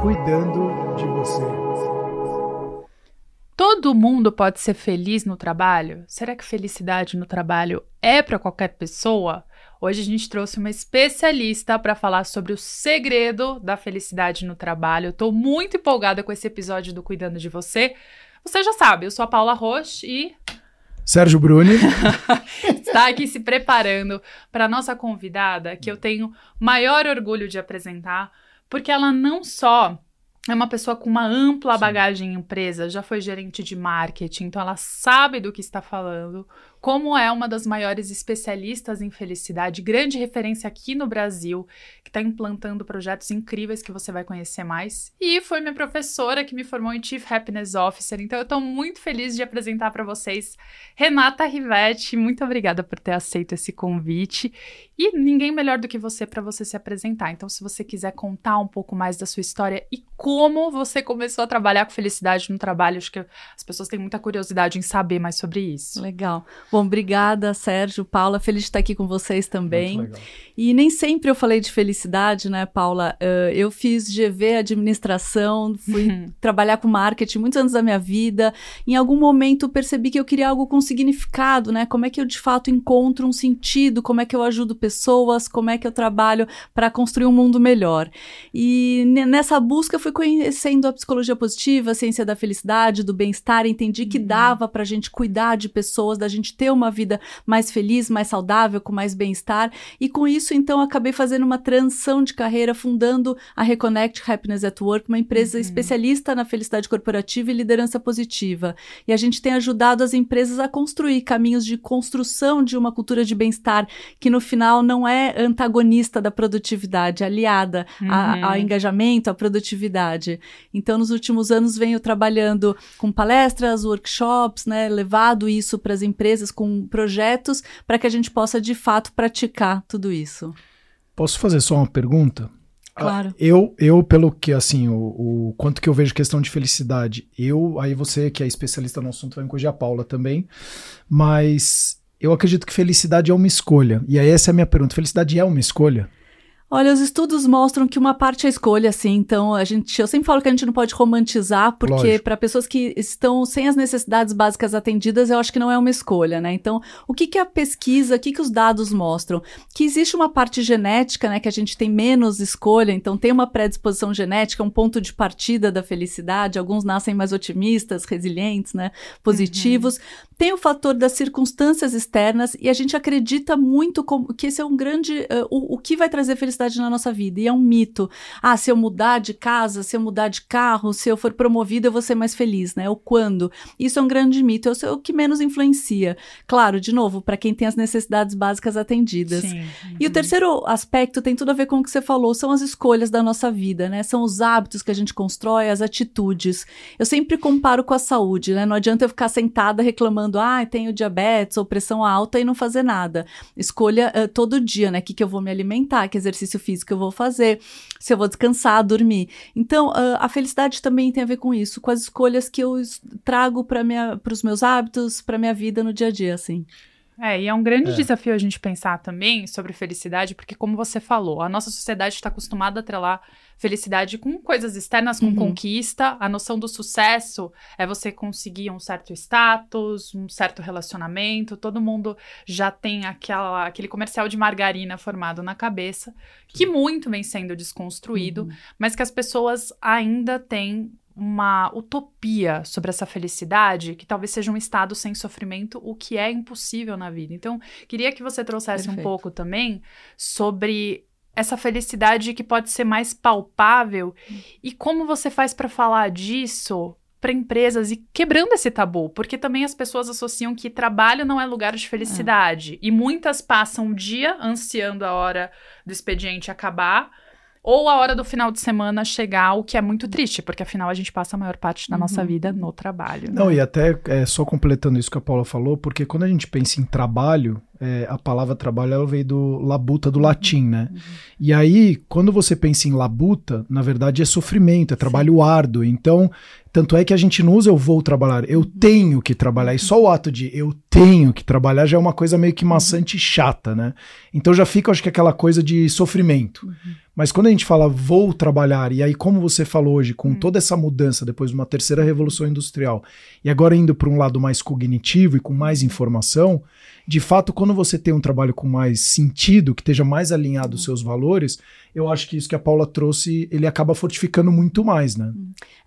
cuidando de você. Todo mundo pode ser feliz no trabalho? Será que felicidade no trabalho é para qualquer pessoa? Hoje a gente trouxe uma especialista para falar sobre o segredo da felicidade no trabalho. Estou muito empolgada com esse episódio do Cuidando de Você. Você já sabe, eu sou a Paula Roche e Sérgio Bruni. está aqui se preparando para a nossa convidada, que eu tenho maior orgulho de apresentar, porque ela não só é uma pessoa com uma ampla Sim. bagagem em empresa, já foi gerente de marketing, então ela sabe do que está falando, como é uma das maiores especialistas em felicidade, grande referência aqui no Brasil, que está implantando projetos incríveis que você vai conhecer mais. E foi minha professora que me formou em Chief Happiness Officer, então eu estou muito feliz de apresentar para vocês Renata Rivetti. Muito obrigada por ter aceito esse convite. E ninguém melhor do que você para você se apresentar. Então, se você quiser contar um pouco mais da sua história e como você começou a trabalhar com felicidade no trabalho, acho que as pessoas têm muita curiosidade em saber mais sobre isso. Legal. Bom, obrigada, Sérgio, Paula. Feliz de estar aqui com vocês também. E nem sempre eu falei de felicidade, né, Paula? Uh, eu fiz GV administração, fui uhum. trabalhar com marketing muitos anos da minha vida. Em algum momento percebi que eu queria algo com significado, né? Como é que eu de fato encontro um sentido? Como é que eu ajudo pessoas? Como é que eu trabalho para construir um mundo melhor? E nessa busca fui conhecendo a psicologia positiva, a ciência da felicidade, do bem-estar, entendi que uhum. dava para a gente cuidar de pessoas, da gente ter uma vida mais feliz, mais saudável, com mais bem-estar. E com isso, então, acabei fazendo uma transição de carreira, fundando a Reconnect Happiness at Work, uma empresa uhum. especialista na felicidade corporativa e liderança positiva. E a gente tem ajudado as empresas a construir caminhos de construção de uma cultura de bem-estar que, no final, não é antagonista da produtividade, aliada uhum. ao engajamento, à produtividade. Então, nos últimos anos, venho trabalhando com palestras, workshops, né, levado isso para as empresas com projetos para que a gente possa de fato praticar tudo isso. Posso fazer só uma pergunta? Claro. Eu, eu pelo que, assim, o, o, quanto que eu vejo questão de felicidade, eu, aí você que é especialista no assunto vai corrigir a Paula também, mas eu acredito que felicidade é uma escolha. E aí essa é a minha pergunta, felicidade é uma escolha? Olha, os estudos mostram que uma parte é escolha, assim. Então, a gente, eu sempre falo que a gente não pode romantizar, porque para pessoas que estão sem as necessidades básicas atendidas, eu acho que não é uma escolha, né? Então, o que, que a pesquisa, o que, que os dados mostram? Que existe uma parte genética, né? Que a gente tem menos escolha, então tem uma predisposição genética, um ponto de partida da felicidade. Alguns nascem mais otimistas, resilientes, né? Positivos. Uhum. Tem o fator das circunstâncias externas e a gente acredita muito como, que esse é um grande. Uh, o, o que vai trazer felicidade felicidade na nossa vida. E é um mito. Ah, se eu mudar de casa, se eu mudar de carro, se eu for promovido, eu vou ser mais feliz, né? O quando. Isso é um grande mito. É o que menos influencia. Claro, de novo, para quem tem as necessidades básicas atendidas. Sim. E o uhum. terceiro aspecto tem tudo a ver com o que você falou, são as escolhas da nossa vida, né? São os hábitos que a gente constrói, as atitudes. Eu sempre comparo com a saúde, né? Não adianta eu ficar sentada reclamando, ah, tenho diabetes ou pressão alta e não fazer nada. Escolha uh, todo dia, né? O que, que eu vou me alimentar, que exercício exercício físico eu vou fazer, se eu vou descansar, dormir. Então, uh, a felicidade também tem a ver com isso, com as escolhas que eu trago para os meus hábitos, para minha vida no dia a dia, assim. É, e é um grande é. desafio a gente pensar também sobre felicidade, porque, como você falou, a nossa sociedade está acostumada a atrelar felicidade com coisas externas, com uhum. conquista. A noção do sucesso é você conseguir um certo status, um certo relacionamento. Todo mundo já tem aquela, aquele comercial de margarina formado na cabeça, que muito vem sendo desconstruído, uhum. mas que as pessoas ainda têm uma utopia sobre essa felicidade, que talvez seja um estado sem sofrimento, o que é impossível na vida. Então, queria que você trouxesse Perfeito. um pouco também sobre essa felicidade que pode ser mais palpável e como você faz para falar disso para empresas e quebrando esse tabu, porque também as pessoas associam que trabalho não é lugar de felicidade é. e muitas passam o dia ansiando a hora do expediente acabar ou a hora do final de semana chegar, o que é muito triste, porque afinal a gente passa a maior parte da uhum. nossa vida no trabalho. Né? Não, e até é, só completando isso que a Paula falou, porque quando a gente pensa em trabalho, é, a palavra trabalho ela veio do labuta, do latim, né? Uhum. E aí, quando você pensa em labuta, na verdade é sofrimento, é trabalho Sim. árduo. Então, tanto é que a gente não usa eu vou trabalhar, eu uhum. tenho que trabalhar. E só o ato de eu tenho que trabalhar já é uma coisa meio que maçante e chata, né? Então já fica, acho que, aquela coisa de sofrimento. Uhum. Mas quando a gente fala vou trabalhar, e aí, como você falou hoje, com hum. toda essa mudança depois de uma terceira revolução industrial, e agora indo para um lado mais cognitivo e com mais informação, de fato, quando você tem um trabalho com mais sentido, que esteja mais alinhado aos seus valores, eu acho que isso que a Paula trouxe, ele acaba fortificando muito mais, né?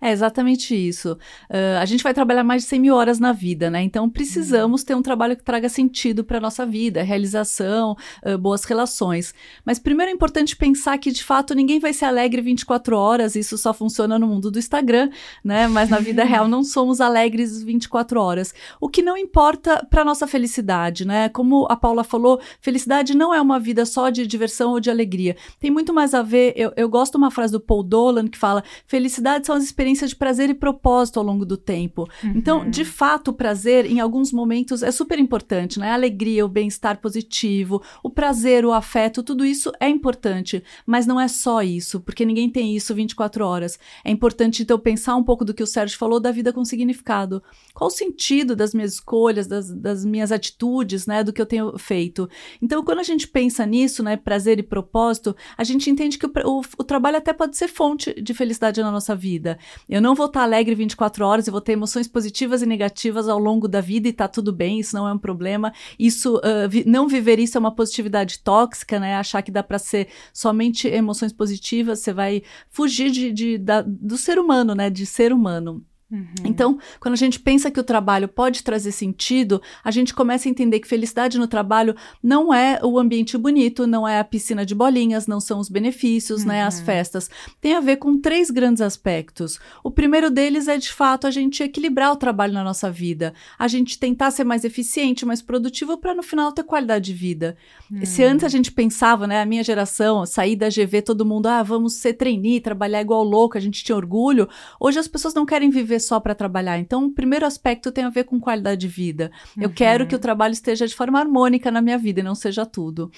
É exatamente isso. Uh, a gente vai trabalhar mais de 100 mil horas na vida, né? Então precisamos ter um trabalho que traga sentido para nossa vida, realização, uh, boas relações. Mas primeiro é importante pensar que de fato ninguém vai ser alegre 24 horas, isso só funciona no mundo do Instagram, né? Mas na vida real não somos alegres 24 horas. O que não importa para nossa felicidade, né? Como a Paula falou, felicidade não é uma vida só de diversão ou de alegria. Tem muito mais a ver. Eu, eu gosto de uma frase do Paul Dolan que fala: felicidade são as experiências de prazer e propósito ao longo do tempo. Uhum. Então, de fato, o prazer, em alguns momentos, é super importante, né? A alegria, o bem-estar positivo, o prazer, o afeto, tudo isso é importante. Mas não é só isso, porque ninguém tem isso 24 horas. É importante, então, pensar um pouco do que o Sérgio falou da vida com significado. Qual o sentido das minhas escolhas, das, das minhas atitudes, né? Do que eu tenho feito. Então, quando a gente pensa nisso, né? Prazer e propósito, a gente entende que o, o, o trabalho até pode ser fonte de felicidade na nossa vida. Eu não vou estar alegre 24 horas, eu vou ter emoções positivas e negativas ao longo da vida e tá tudo bem, isso não é um problema. Isso, uh, vi, não viver isso é uma positividade tóxica, né? Achar que dá para ser somente emoções positivas, você vai fugir de, de da, do ser humano, né? De ser humano. Uhum. Então, quando a gente pensa que o trabalho pode trazer sentido, a gente começa a entender que felicidade no trabalho não é o ambiente bonito, não é a piscina de bolinhas, não são os benefícios, uhum. né, as uhum. festas. Tem a ver com três grandes aspectos. O primeiro deles é, de fato, a gente equilibrar o trabalho na nossa vida, a gente tentar ser mais eficiente, mais produtivo para no final ter qualidade de vida. Uhum. Se antes a gente pensava, né, a minha geração, sair da GV, todo mundo, ah, vamos ser trainee, trabalhar igual louco, a gente tinha orgulho. Hoje as pessoas não querem viver só para trabalhar. Então, o primeiro aspecto tem a ver com qualidade de vida. Eu uhum. quero que o trabalho esteja de forma harmônica na minha vida e não seja tudo.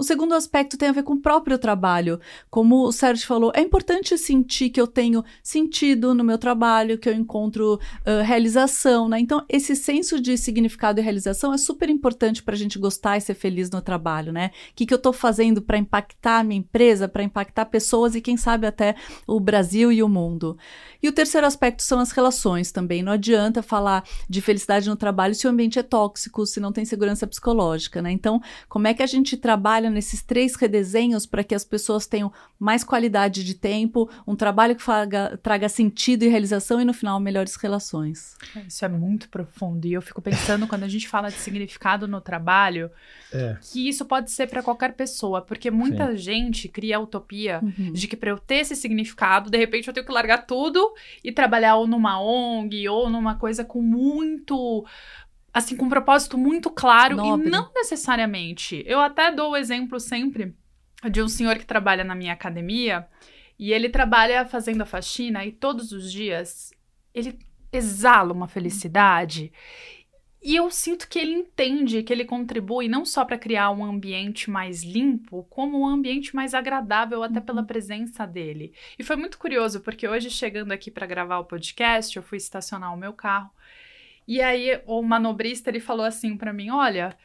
O segundo aspecto tem a ver com o próprio trabalho. Como o Sérgio falou, é importante sentir que eu tenho sentido no meu trabalho, que eu encontro uh, realização, né? Então, esse senso de significado e realização é super importante para a gente gostar e ser feliz no trabalho, né? O que, que eu estou fazendo para impactar a minha empresa, para impactar pessoas e, quem sabe, até o Brasil e o mundo. E o terceiro aspecto são as relações também. Não adianta falar de felicidade no trabalho se o ambiente é tóxico, se não tem segurança psicológica, né? Então, como é que a gente trabalha nesses três redesenhos para que as pessoas tenham mais qualidade de tempo, um trabalho que faga, traga sentido e realização e no final melhores relações. Isso é muito profundo e eu fico pensando quando a gente fala de significado no trabalho, é. que isso pode ser para qualquer pessoa, porque muita Sim. gente cria a utopia uhum. de que para eu ter esse significado, de repente eu tenho que largar tudo e trabalhar ou numa ONG ou numa coisa com muito assim, com um propósito muito claro Nobre. e não necessariamente. Eu até dou o exemplo sempre de um senhor que trabalha na minha academia e ele trabalha fazendo a faxina e todos os dias ele exala uma felicidade. E eu sinto que ele entende que ele contribui não só para criar um ambiente mais limpo, como um ambiente mais agradável, até pela uhum. presença dele. E foi muito curioso, porque hoje, chegando aqui para gravar o podcast, eu fui estacionar o meu carro e aí o manobrista ele falou assim para mim: "Olha,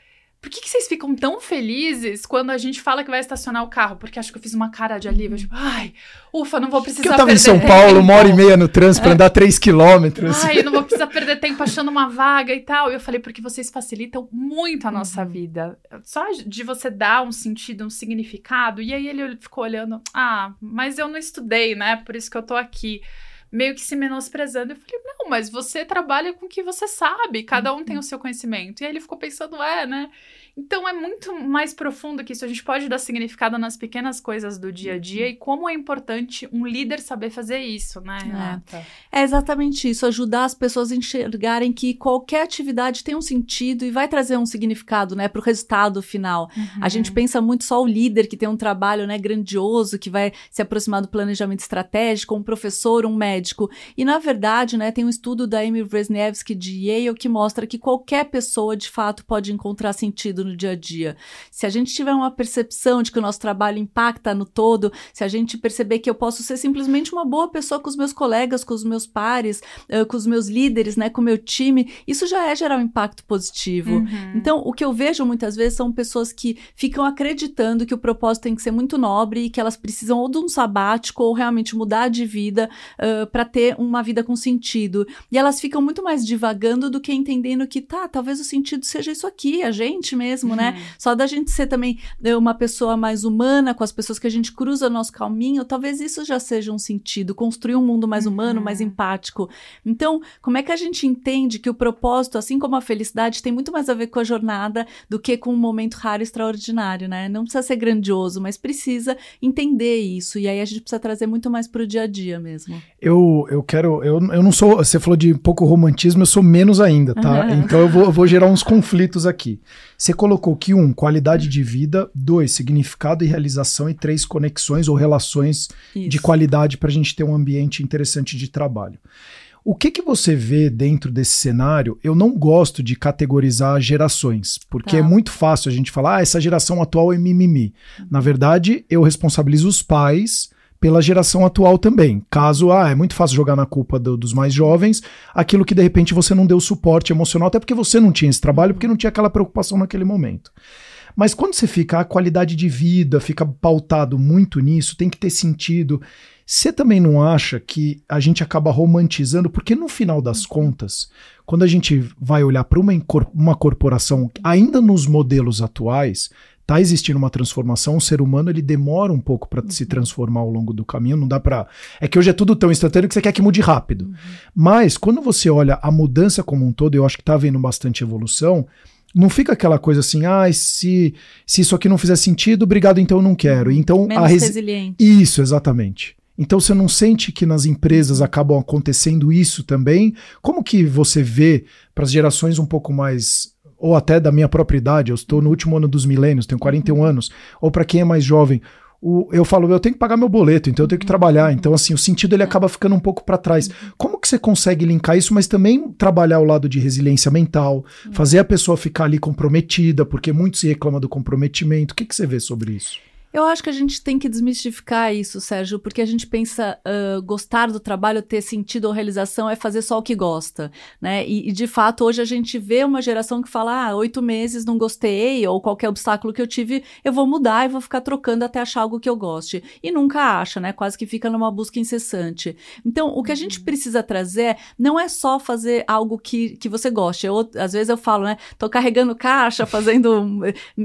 por que, que, vocês ficam tão felizes quando a gente fala que vai estacionar o carro? Porque acho que eu fiz uma cara de alívio, tipo, ai, ufa, não vou precisar perder tempo. eu tava em São Paulo, tempo. uma hora e meia no trânsito é. pra andar três quilômetros. Ai, eu não vou precisar perder tempo achando uma vaga e tal. E eu falei, porque vocês facilitam muito a nossa uhum. vida. Só de você dar um sentido, um significado. E aí ele ficou olhando, ah, mas eu não estudei, né? Por isso que eu tô aqui meio que se menosprezando. Eu falei, não, mas você trabalha com o que você sabe, cada um tem o seu conhecimento. E aí ele ficou pensando, é, né? Então é muito mais profundo que isso. A gente pode dar significado nas pequenas coisas do dia a dia e como é importante um líder saber fazer isso, né, é. Renata? É, é exatamente isso, ajudar as pessoas a enxergarem que qualquer atividade tem um sentido e vai trazer um significado, né, para o resultado final. Uhum. A gente pensa muito só o líder que tem um trabalho, né, grandioso, que vai se aproximar do planejamento estratégico, um professor, um médico. E na verdade, né, tem um estudo da Amy Wrzniewski de Yale que mostra que qualquer pessoa de fato pode encontrar sentido no dia a dia. Se a gente tiver uma percepção de que o nosso trabalho impacta no todo, se a gente perceber que eu posso ser simplesmente uma boa pessoa com os meus colegas, com os meus pares, com os meus líderes, né, com o meu time, isso já é gerar um impacto positivo. Uhum. Então, o que eu vejo muitas vezes são pessoas que ficam acreditando que o propósito tem que ser muito nobre e que elas precisam ou de um sabático ou realmente mudar de vida uh, para ter uma vida com sentido. E elas ficam muito mais divagando do que entendendo que, tá, talvez o sentido seja isso aqui, a gente mesmo, né? uhum. né? Só da gente ser também né, uma pessoa mais humana com as pessoas que a gente cruza nosso caminho, talvez isso já seja um sentido, construir um mundo mais humano, uhum. mais empático. Então, como é que a gente entende que o propósito, assim como a felicidade, tem muito mais a ver com a jornada do que com um momento raro e extraordinário, né? Não precisa ser grandioso, mas precisa entender isso. E aí a gente precisa trazer muito mais para o dia a dia mesmo. Eu, eu quero. Eu, eu não sou. Você falou de pouco romantismo, eu sou menos ainda, tá? Uhum. Então eu vou, eu vou gerar uns conflitos aqui. Você colocou que um, qualidade de vida, dois, significado e realização, e três, conexões ou relações Isso. de qualidade para a gente ter um ambiente interessante de trabalho. O que, que você vê dentro desse cenário? Eu não gosto de categorizar gerações, porque tá. é muito fácil a gente falar, ah, essa geração atual é mimimi. Na verdade, eu responsabilizo os pais pela geração atual também. Caso, ah, é muito fácil jogar na culpa do, dos mais jovens, aquilo que de repente você não deu suporte emocional, até porque você não tinha esse trabalho, porque não tinha aquela preocupação naquele momento. Mas quando você fica a qualidade de vida, fica pautado muito nisso, tem que ter sentido. Você também não acha que a gente acaba romantizando? Porque no final das uhum. contas, quando a gente vai olhar para uma, uma corporação, ainda nos modelos atuais, tá existindo uma transformação, o ser humano ele demora um pouco para uhum. se transformar ao longo do caminho, não dá para É que hoje é tudo tão instantâneo que você quer que mude rápido. Uhum. Mas quando você olha a mudança como um todo, eu acho que tá havendo bastante evolução, não fica aquela coisa assim, ah, se, se isso aqui não fizer sentido, obrigado, então eu não quero. Uhum. Então Menos a resi resiliente. Isso, exatamente. Então você não sente que nas empresas acabam acontecendo isso também? Como que você vê para as gerações um pouco mais ou até da minha própria idade, eu estou no último ano dos milênios, tenho 41 uhum. anos, ou para quem é mais jovem, o, eu falo, eu tenho que pagar meu boleto, então eu tenho que trabalhar. Então, assim, o sentido ele acaba ficando um pouco para trás. Como que você consegue linkar isso, mas também trabalhar o lado de resiliência mental, fazer a pessoa ficar ali comprometida, porque muito se reclama do comprometimento. O que, que você vê sobre isso? Eu acho que a gente tem que desmistificar isso, Sérgio, porque a gente pensa uh, gostar do trabalho, ter sentido ou realização é fazer só o que gosta, né? E, e, de fato hoje a gente vê uma geração que fala, ah, oito meses não gostei ou qualquer obstáculo que eu tive, eu vou mudar e vou ficar trocando até achar algo que eu goste. E nunca acha, né? Quase que fica numa busca incessante. Então, o que a gente uhum. precisa trazer não é só fazer algo que, que você goste. Eu, às vezes eu falo, né? Tô carregando caixa, fazendo,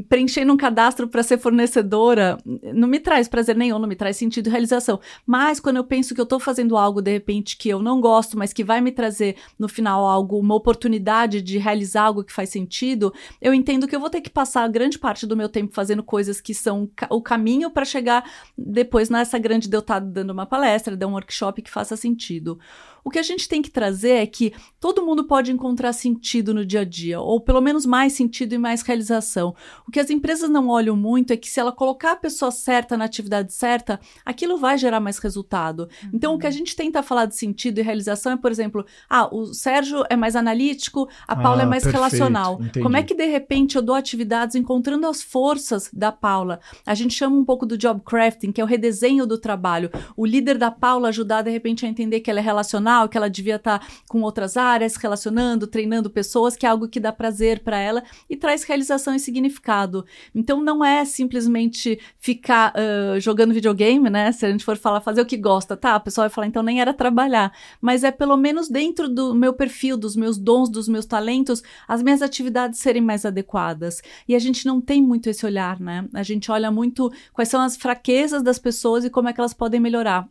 preenchendo um cadastro para ser fornecedora não me traz prazer nenhum, não me traz sentido e realização. Mas quando eu penso que eu tô fazendo algo de repente que eu não gosto, mas que vai me trazer no final algo, uma oportunidade de realizar algo que faz sentido, eu entendo que eu vou ter que passar grande parte do meu tempo fazendo coisas que são o caminho para chegar depois nessa grande de eu estar tá dando uma palestra, dar um workshop que faça sentido. O que a gente tem que trazer é que todo mundo pode encontrar sentido no dia a dia, ou pelo menos mais sentido e mais realização. O que as empresas não olham muito é que se ela colocar a pessoa certa na atividade certa, aquilo vai gerar mais resultado. Uhum. Então, o que a gente tenta falar de sentido e realização é, por exemplo, ah, o Sérgio é mais analítico, a Paula é ah, é mais perfeito, relacional. Entendi. Como é que, de repente, eu dou atividades encontrando as forças da Paula? A gente chama um pouco do job crafting, que é o redesenho do trabalho. O líder da Paula ajudar, de repente, a entender que ela é relacional profissional, que ela devia estar tá com outras áreas, relacionando, treinando pessoas, que é algo que dá prazer para ela e traz realização e significado. Então não é simplesmente ficar uh, jogando videogame, né? Se a gente for falar fazer o que gosta, tá? A pessoa vai falar, então nem era trabalhar. Mas é pelo menos dentro do meu perfil, dos meus dons, dos meus talentos, as minhas atividades serem mais adequadas. E a gente não tem muito esse olhar, né? A gente olha muito quais são as fraquezas das pessoas e como é que elas podem melhorar.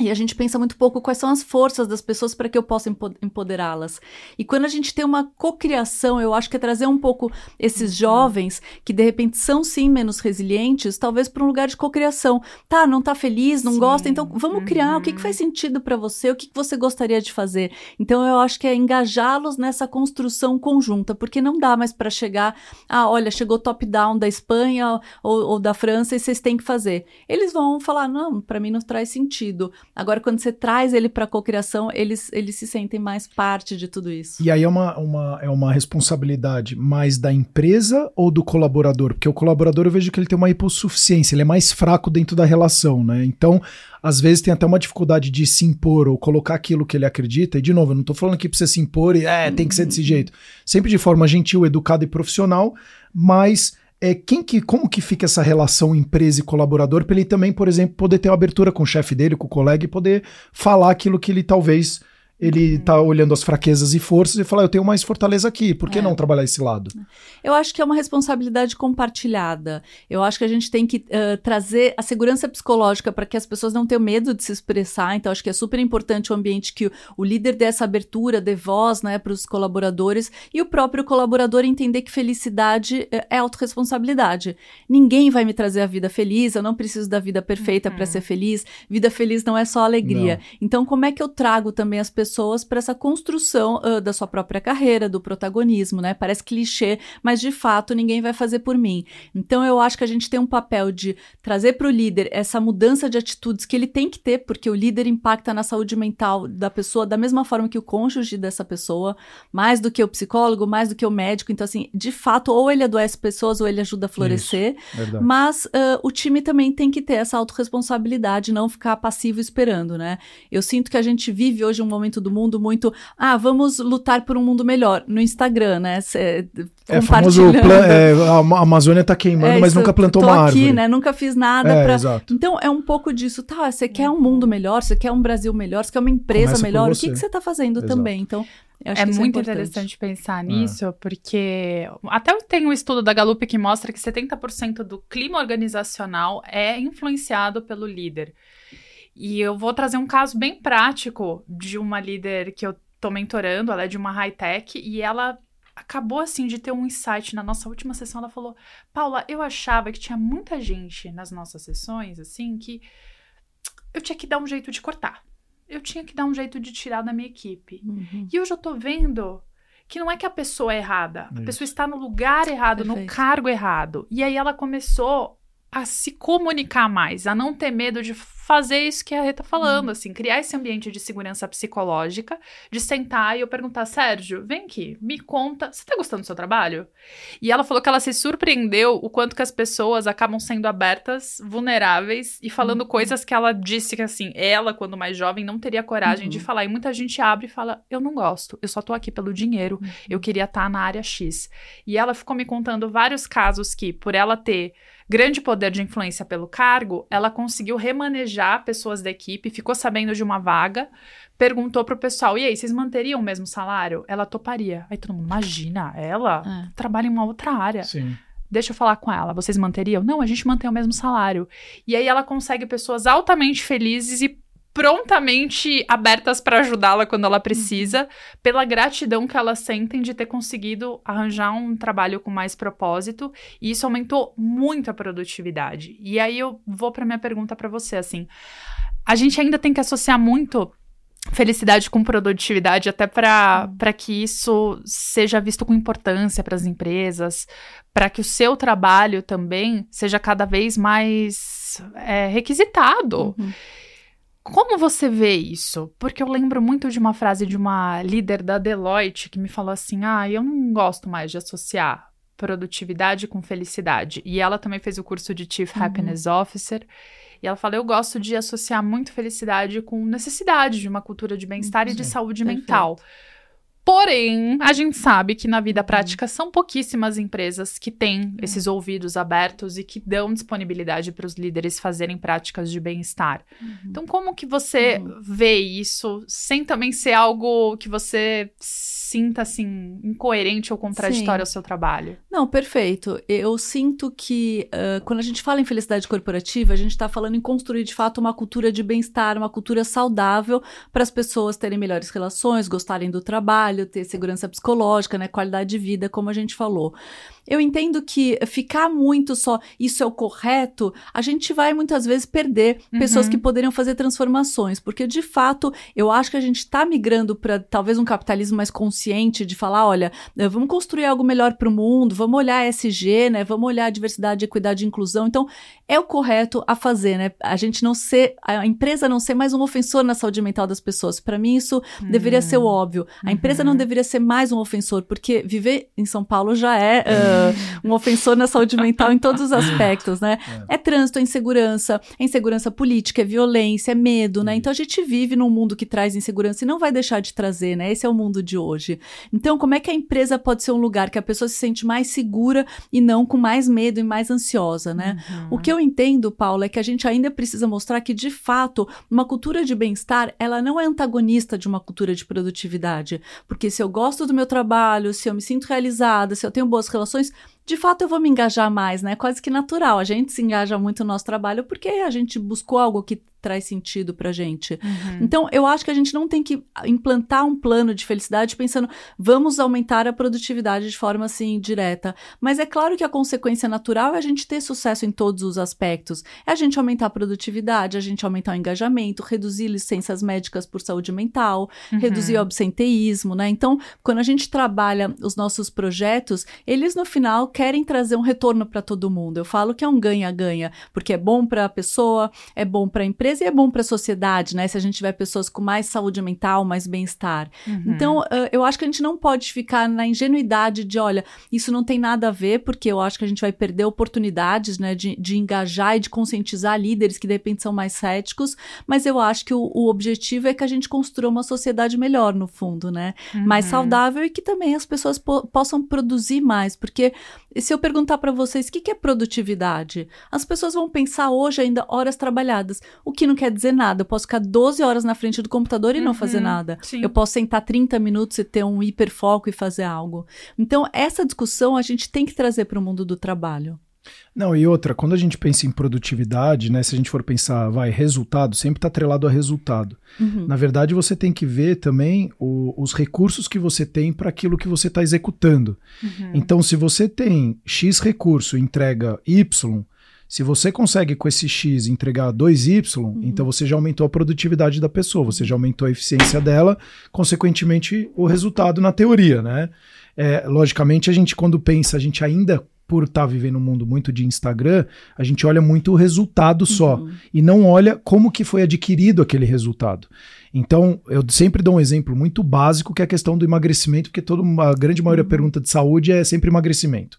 E a gente pensa muito pouco quais são as forças das pessoas para que eu possa empoderá-las. E quando a gente tem uma cocriação, eu acho que é trazer um pouco esses uhum. jovens que de repente são sim menos resilientes, talvez para um lugar de cocriação. Tá, não tá feliz, não sim. gosta, então vamos criar. O que, que faz uhum. sentido para você? O que, que você gostaria de fazer? Então eu acho que é engajá-los nessa construção conjunta, porque não dá mais para chegar, ah, olha, chegou top-down da Espanha ou, ou da França e vocês têm que fazer. Eles vão falar, não, para mim não traz sentido Agora, quando você traz ele para a cocriação, eles, eles se sentem mais parte de tudo isso. E aí é uma, uma, é uma responsabilidade mais da empresa ou do colaborador? Porque o colaborador eu vejo que ele tem uma hipossuficiência, ele é mais fraco dentro da relação, né? Então, às vezes tem até uma dificuldade de se impor ou colocar aquilo que ele acredita. E, de novo, eu não estou falando aqui para você se impor e é, tem que ser desse jeito. Sempre de forma gentil, educada e profissional, mas é quem que, como que fica essa relação empresa e colaborador para ele também, por exemplo, poder ter uma abertura com o chefe dele, com o colega e poder falar aquilo que ele talvez ele está uhum. olhando as fraquezas e forças e fala, eu tenho mais fortaleza aqui, por que é. não trabalhar esse lado? Eu acho que é uma responsabilidade compartilhada. Eu acho que a gente tem que uh, trazer a segurança psicológica para que as pessoas não tenham medo de se expressar. Então, acho que é super importante o ambiente que o, o líder dê essa abertura, dê voz né, para os colaboradores e o próprio colaborador entender que felicidade é, é autorresponsabilidade. Ninguém vai me trazer a vida feliz, eu não preciso da vida perfeita uhum. para ser feliz. Vida feliz não é só alegria. Não. Então, como é que eu trago também as pessoas pessoas para essa construção uh, da sua própria carreira, do protagonismo, né? Parece clichê, mas de fato ninguém vai fazer por mim. Então eu acho que a gente tem um papel de trazer para o líder essa mudança de atitudes que ele tem que ter, porque o líder impacta na saúde mental da pessoa da mesma forma que o cônjuge dessa pessoa, mais do que o psicólogo, mais do que o médico. Então, assim, de fato, ou ele adoece pessoas ou ele ajuda a florescer. Isso, mas uh, o time também tem que ter essa autorresponsabilidade, não ficar passivo esperando, né? Eu sinto que a gente vive hoje um momento do mundo muito, ah, vamos lutar por um mundo melhor no Instagram, né? Cê, é famoso, é, a Amazônia tá queimando, é, mas nunca plantou uma árvore. aqui, né? Nunca fiz nada é, pra... Exato. Então, é um pouco disso, tá, você quer um mundo melhor, você quer um Brasil melhor, você quer uma empresa Começa melhor, o que, que você tá fazendo exato. também? Então, é muito é interessante pensar nisso, é. porque até tem um estudo da Gallup que mostra que 70% do clima organizacional é influenciado pelo líder. E eu vou trazer um caso bem prático de uma líder que eu tô mentorando, ela é de uma high-tech, e ela acabou assim de ter um insight na nossa última sessão. Ela falou: Paula, eu achava que tinha muita gente nas nossas sessões, assim, que eu tinha que dar um jeito de cortar. Eu tinha que dar um jeito de tirar da minha equipe. Uhum. E hoje eu tô vendo que não é que a pessoa é errada, a pessoa está no lugar errado, Perfeito. no cargo errado. E aí ela começou a se comunicar mais, a não ter medo de fazer isso que a Rê tá falando, uhum. assim, criar esse ambiente de segurança psicológica, de sentar e eu perguntar, Sérgio, vem aqui, me conta, você tá gostando do seu trabalho? E ela falou que ela se surpreendeu o quanto que as pessoas acabam sendo abertas, vulneráveis e falando uhum. coisas que ela disse que, assim, ela, quando mais jovem, não teria coragem uhum. de falar. E muita gente abre e fala, eu não gosto, eu só tô aqui pelo dinheiro, eu uhum. queria estar tá na área X. E ela ficou me contando vários casos que, por ela ter grande poder de influência pelo cargo, ela conseguiu remanejar pessoas da equipe, ficou sabendo de uma vaga, perguntou pro pessoal: e aí, vocês manteriam o mesmo salário? Ela toparia. Aí todo mundo, imagina, ela é. trabalha em uma outra área. Sim. Deixa eu falar com ela. Vocês manteriam? Não, a gente mantém o mesmo salário. E aí ela consegue pessoas altamente felizes e prontamente abertas para ajudá-la quando ela precisa, pela gratidão que elas sentem de ter conseguido arranjar um trabalho com mais propósito, e isso aumentou muito a produtividade. E aí eu vou para minha pergunta para você, assim, a gente ainda tem que associar muito felicidade com produtividade, até para que isso seja visto com importância para as empresas, para que o seu trabalho também seja cada vez mais é, requisitado. Uhum. Como você vê isso? Porque eu lembro muito de uma frase de uma líder da Deloitte que me falou assim: ah, eu não gosto mais de associar produtividade com felicidade. E ela também fez o curso de Chief uhum. Happiness Officer. E ela fala: eu gosto de associar muito felicidade com necessidade de uma cultura de bem-estar e de saúde perfeito. mental. Porém, a gente sabe que na vida uhum. prática são pouquíssimas empresas que têm é. esses ouvidos abertos e que dão disponibilidade para os líderes fazerem práticas de bem-estar. Uhum. Então, como que você uhum. vê isso sem também ser algo que você sinta assim incoerente ou contraditório Sim. ao seu trabalho? Não, perfeito. Eu sinto que uh, quando a gente fala em felicidade corporativa, a gente está falando em construir de fato uma cultura de bem-estar, uma cultura saudável para as pessoas terem melhores relações, gostarem do trabalho ter segurança psicológica, né, qualidade de vida, como a gente falou. Eu entendo que ficar muito só isso é o correto, a gente vai muitas vezes perder uhum. pessoas que poderiam fazer transformações, porque de fato eu acho que a gente está migrando para talvez um capitalismo mais consciente de falar, olha, eh, vamos construir algo melhor para o mundo, vamos olhar SG, né? Vamos olhar a diversidade, equidade e inclusão. Então, é o correto a fazer, né? A gente não ser, a empresa não ser mais um ofensor na saúde mental das pessoas. Para mim, isso uhum. deveria ser o óbvio. A empresa não uhum. deveria ser mais um ofensor, porque viver em São Paulo já é uh, um ofensor na saúde mental em todos os aspectos, né? É, é trânsito, é insegurança, é insegurança política, é violência, é medo, né? Então a gente vive num mundo que traz insegurança e não vai deixar de trazer, né? Esse é o mundo de hoje. Então, como é que a empresa pode ser um lugar que a pessoa se sente mais segura e não com mais medo e mais ansiosa, né? Uhum. O que eu entendo, Paula, é que a gente ainda precisa mostrar que, de fato, uma cultura de bem-estar, ela não é antagonista de uma cultura de produtividade. Porque se eu gosto do meu trabalho, se eu me sinto realizada, se eu tenho boas relações, de fato eu vou me engajar mais, né? Quase que natural. A gente se engaja muito no nosso trabalho porque a gente buscou algo que traz sentido pra gente. Uhum. Então, eu acho que a gente não tem que implantar um plano de felicidade pensando, vamos aumentar a produtividade de forma assim direta. Mas é claro que a consequência natural é a gente ter sucesso em todos os aspectos. É a gente aumentar a produtividade, a gente aumentar o engajamento, reduzir licenças médicas por saúde mental, uhum. reduzir o absenteísmo, né? Então, quando a gente trabalha os nossos projetos, eles no final querem trazer um retorno para todo mundo. Eu falo que é um ganha-ganha, porque é bom para a pessoa, é bom para a empresa empresa e é bom para a sociedade, né? Se a gente tiver pessoas com mais saúde mental, mais bem-estar. Uhum. Então, uh, eu acho que a gente não pode ficar na ingenuidade de, olha, isso não tem nada a ver, porque eu acho que a gente vai perder oportunidades, né, de, de engajar e de conscientizar líderes que de repente são mais céticos, mas eu acho que o, o objetivo é que a gente construa uma sociedade melhor, no fundo, né? Uhum. Mais saudável e que também as pessoas po possam produzir mais, porque se eu perguntar para vocês o que, que é produtividade, as pessoas vão pensar hoje ainda horas trabalhadas. O que não quer dizer nada. Eu posso ficar 12 horas na frente do computador e uhum, não fazer nada. Sim. Eu posso sentar 30 minutos e ter um hiperfoco e fazer algo. Então, essa discussão a gente tem que trazer para o mundo do trabalho. Não, e outra, quando a gente pensa em produtividade, né, se a gente for pensar, vai, resultado, sempre está atrelado a resultado. Uhum. Na verdade, você tem que ver também o, os recursos que você tem para aquilo que você está executando. Uhum. Então, se você tem X recurso entrega Y, se você consegue com esse X entregar 2Y, uhum. então você já aumentou a produtividade da pessoa, você já aumentou a eficiência dela, consequentemente o resultado na teoria, né? É, logicamente, a gente, quando pensa, a gente ainda por estar tá vivendo um mundo muito de Instagram, a gente olha muito o resultado só uhum. e não olha como que foi adquirido aquele resultado. Então, eu sempre dou um exemplo muito básico que é a questão do emagrecimento, porque toda uma grande maioria uhum. pergunta de saúde é sempre emagrecimento.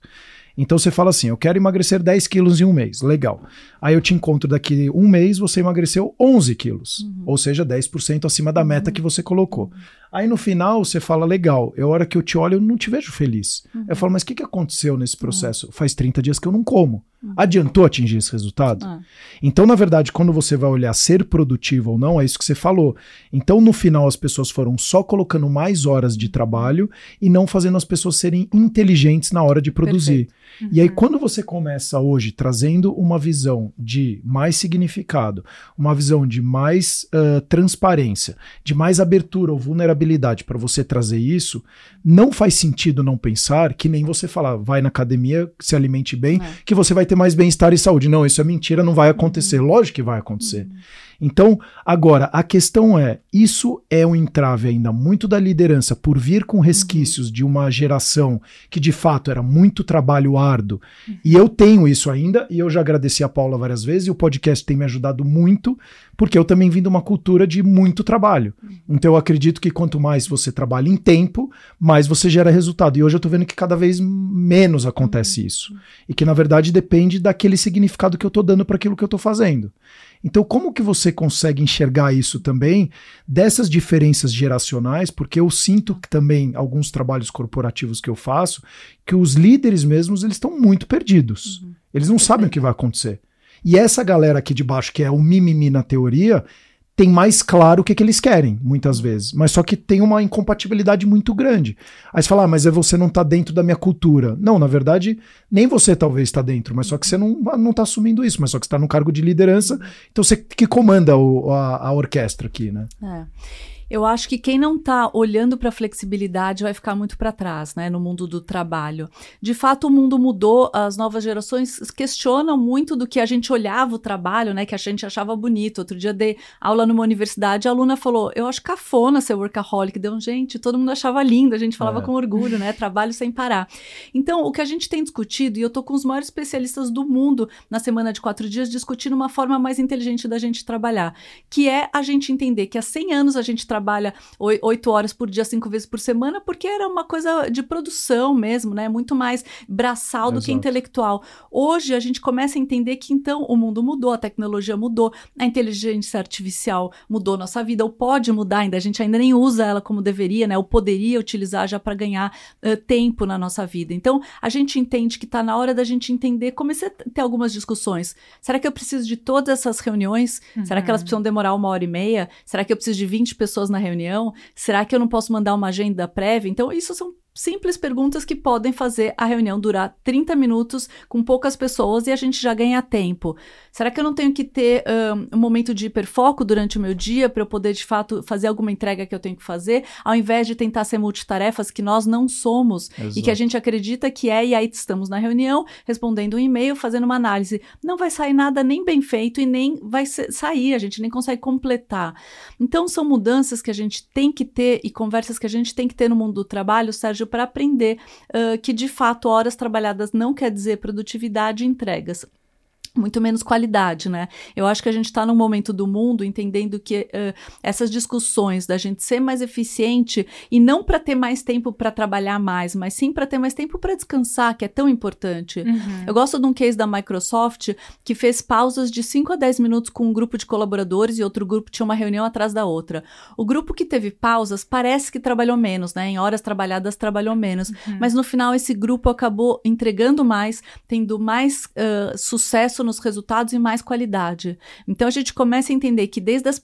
Então você fala assim: eu quero emagrecer 10 quilos em um mês. Legal. Aí eu te encontro daqui um mês, você emagreceu 11 quilos. Uhum. Ou seja, 10% acima da meta uhum. que você colocou. Aí no final você fala: legal, é hora que eu te olho, eu não te vejo feliz. Uhum. Eu falo: mas o que, que aconteceu nesse processo? Faz 30 dias que eu não como. Uhum. Adiantou atingir esse resultado? Ah. Então, na verdade, quando você vai olhar ser produtivo ou não, é isso que você falou. Então, no final, as pessoas foram só colocando mais horas de trabalho e não fazendo as pessoas serem inteligentes na hora de produzir. Uhum. E aí, uhum. quando você começa hoje trazendo uma visão de mais significado, uma visão de mais uh, transparência, de mais abertura ou vulnerabilidade para você trazer isso, não faz sentido não pensar que nem você falar, vai na academia, se alimente bem, é. que você vai ter mais bem-estar e saúde. Não, isso é mentira, não vai acontecer. Uhum. Lógico que vai acontecer. Uhum. Então, agora, a questão é: isso é um entrave ainda muito da liderança por vir com resquícios uhum. de uma geração que de fato era muito trabalho árduo. Uhum. E eu tenho isso ainda, e eu já agradeci a Paula várias vezes, e o podcast tem me ajudado muito, porque eu também vim de uma cultura de muito trabalho. Uhum. Então eu acredito que quanto mais você trabalha em tempo, mais você gera resultado. E hoje eu tô vendo que cada vez menos acontece uhum. isso. E que na verdade depende daquele significado que eu tô dando para aquilo que eu tô fazendo. Então, como que você consegue enxergar isso também dessas diferenças geracionais? Porque eu sinto que também alguns trabalhos corporativos que eu faço, que os líderes mesmos eles estão muito perdidos. Uhum. Eles não sabem o que vai acontecer. E essa galera aqui de baixo, que é o mimimi na teoria, tem mais claro o que, que eles querem, muitas vezes. Mas só que tem uma incompatibilidade muito grande. Aí você fala, ah, mas é você não tá dentro da minha cultura. Não, na verdade, nem você talvez está dentro, mas só que você não, não tá assumindo isso, mas só que você tá no cargo de liderança, então você que comanda o, a, a orquestra aqui, né? É. Eu acho que quem não está olhando para a flexibilidade vai ficar muito para trás, né, no mundo do trabalho. De fato, o mundo mudou, as novas gerações questionam muito do que a gente olhava o trabalho, né, que a gente achava bonito. Outro dia dei aula numa universidade, a aluna falou: "Eu acho cafona ser workaholic". Deu, gente, todo mundo achava lindo, a gente falava é. com orgulho, né, trabalho sem parar. Então, o que a gente tem discutido e eu tô com os maiores especialistas do mundo na semana de quatro dias discutindo uma forma mais inteligente da gente trabalhar, que é a gente entender que há 100 anos a gente trabalha oito horas por dia, cinco vezes por semana, porque era uma coisa de produção mesmo, né? Muito mais braçal Exato. do que intelectual. Hoje a gente começa a entender que então o mundo mudou, a tecnologia mudou, a inteligência artificial mudou nossa vida, ou pode mudar ainda, a gente ainda nem usa ela como deveria, né? Ou poderia utilizar já para ganhar uh, tempo na nossa vida. Então a gente entende que está na hora da gente entender, comecei a ter algumas discussões. Será que eu preciso de todas essas reuniões? Uhum. Será que elas uhum. precisam demorar uma hora e meia? Será que eu preciso de 20 pessoas na reunião? Será que eu não posso mandar uma agenda prévia? Então, isso são simples perguntas que podem fazer a reunião durar 30 minutos com poucas pessoas e a gente já ganha tempo. Será que eu não tenho que ter um, um momento de hiperfoco durante o meu dia para eu poder de fato fazer alguma entrega que eu tenho que fazer, ao invés de tentar ser multitarefas que nós não somos Exato. e que a gente acredita que é, e aí estamos na reunião respondendo um e-mail, fazendo uma análise. Não vai sair nada nem bem feito e nem vai sair, a gente nem consegue completar. Então são mudanças que a gente tem que ter e conversas que a gente tem que ter no mundo do trabalho, Sérgio para aprender uh, que de fato horas trabalhadas não quer dizer produtividade e entregas muito menos qualidade, né? Eu acho que a gente está num momento do mundo entendendo que uh, essas discussões da gente ser mais eficiente e não para ter mais tempo para trabalhar mais, mas sim para ter mais tempo para descansar, que é tão importante. Uhum. Eu gosto de um case da Microsoft que fez pausas de 5 a 10 minutos com um grupo de colaboradores e outro grupo tinha uma reunião atrás da outra. O grupo que teve pausas parece que trabalhou menos, né? Em horas trabalhadas trabalhou menos, uhum. mas no final esse grupo acabou entregando mais, tendo mais uh, sucesso nos resultados e mais qualidade. Então a gente começa a entender que desde as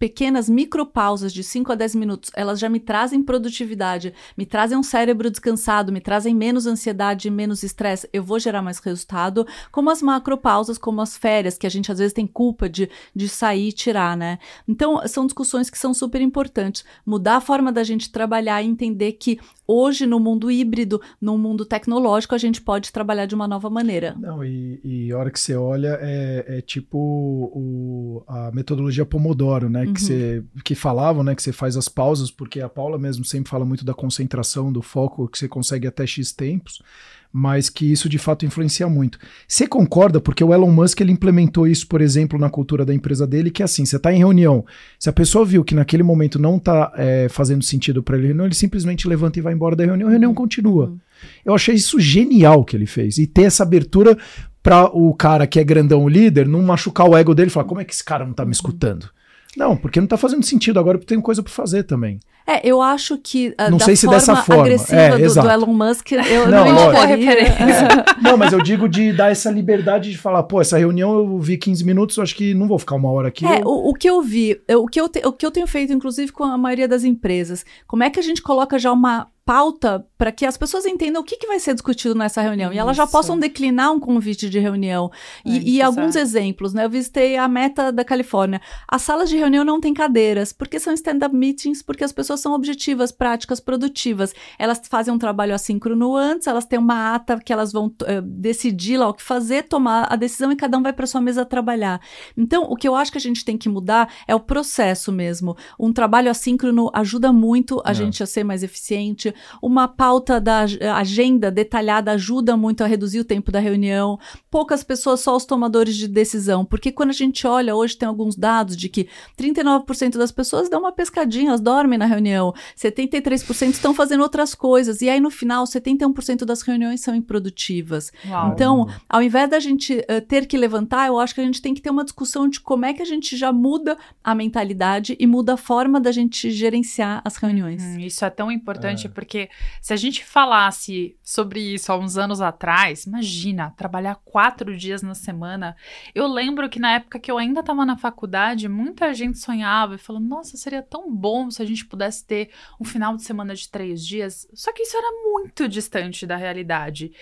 pequenas micropausas de 5 a 10 minutos, elas já me trazem produtividade, me trazem um cérebro descansado, me trazem menos ansiedade, menos estresse, eu vou gerar mais resultado, como as macropausas, como as férias, que a gente às vezes tem culpa de, de sair e tirar, né? Então, são discussões que são super importantes. Mudar a forma da gente trabalhar e entender que hoje, no mundo híbrido, no mundo tecnológico, a gente pode trabalhar de uma nova maneira. Não, e, e a hora que você olha, é, é tipo o, a metodologia Pomodoro, né? Uhum. que, você, que falavam, né? Que você faz as pausas, porque a Paula mesmo sempre fala muito da concentração, do foco, que você consegue até X tempos, mas que isso de fato influencia muito. Você concorda? Porque o Elon Musk ele implementou isso, por exemplo, na cultura da empresa dele, que é assim: você está em reunião, se a pessoa viu que naquele momento não está é, fazendo sentido para ele, não, ele simplesmente levanta e vai embora da reunião, a reunião continua. Uhum. Eu achei isso genial que ele fez. E ter essa abertura para o cara que é grandão, o líder, não machucar o ego dele e falar: como é que esse cara não está me escutando? Não, porque não tá fazendo sentido agora, porque tem coisa para fazer também. É, eu acho que uh, não sei se dessa forma agressiva é, do, do, Elon Musk, eu não, não não referência. É. Não, mas eu digo de dar essa liberdade de falar, pô, essa reunião eu vi 15 minutos, acho que não vou ficar uma hora aqui. É, eu... o, o, que eu vi, o que eu, te, o que eu tenho feito, inclusive, com a maioria das empresas, como é que a gente coloca já uma pauta para que as pessoas entendam o que, que vai ser discutido nessa reunião e elas já possam declinar um convite de reunião. É, e, e alguns exemplos, né? Eu visitei a Meta da Califórnia. As salas de reunião não têm cadeiras, porque são stand-up meetings, porque as pessoas são objetivas, práticas, produtivas. Elas fazem um trabalho assíncrono antes, elas têm uma ata que elas vão uh, decidir lá o que fazer, tomar a decisão e cada um vai para sua mesa trabalhar. Então, o que eu acho que a gente tem que mudar é o processo mesmo. Um trabalho assíncrono ajuda muito a é. gente a ser mais eficiente uma pauta da agenda detalhada ajuda muito a reduzir o tempo da reunião. Poucas pessoas, só os tomadores de decisão. Porque quando a gente olha, hoje tem alguns dados de que 39% das pessoas dão uma pescadinha, elas dormem na reunião. 73% estão fazendo outras coisas. E aí, no final, 71% das reuniões são improdutivas. Uau. Então, ao invés da gente uh, ter que levantar, eu acho que a gente tem que ter uma discussão de como é que a gente já muda a mentalidade e muda a forma da gente gerenciar as reuniões. Hum, isso é tão importante é. Porque se a gente falasse sobre isso há uns anos atrás, imagina, trabalhar quatro dias na semana. Eu lembro que na época que eu ainda estava na faculdade, muita gente sonhava e falou: nossa, seria tão bom se a gente pudesse ter um final de semana de três dias. Só que isso era muito distante da realidade.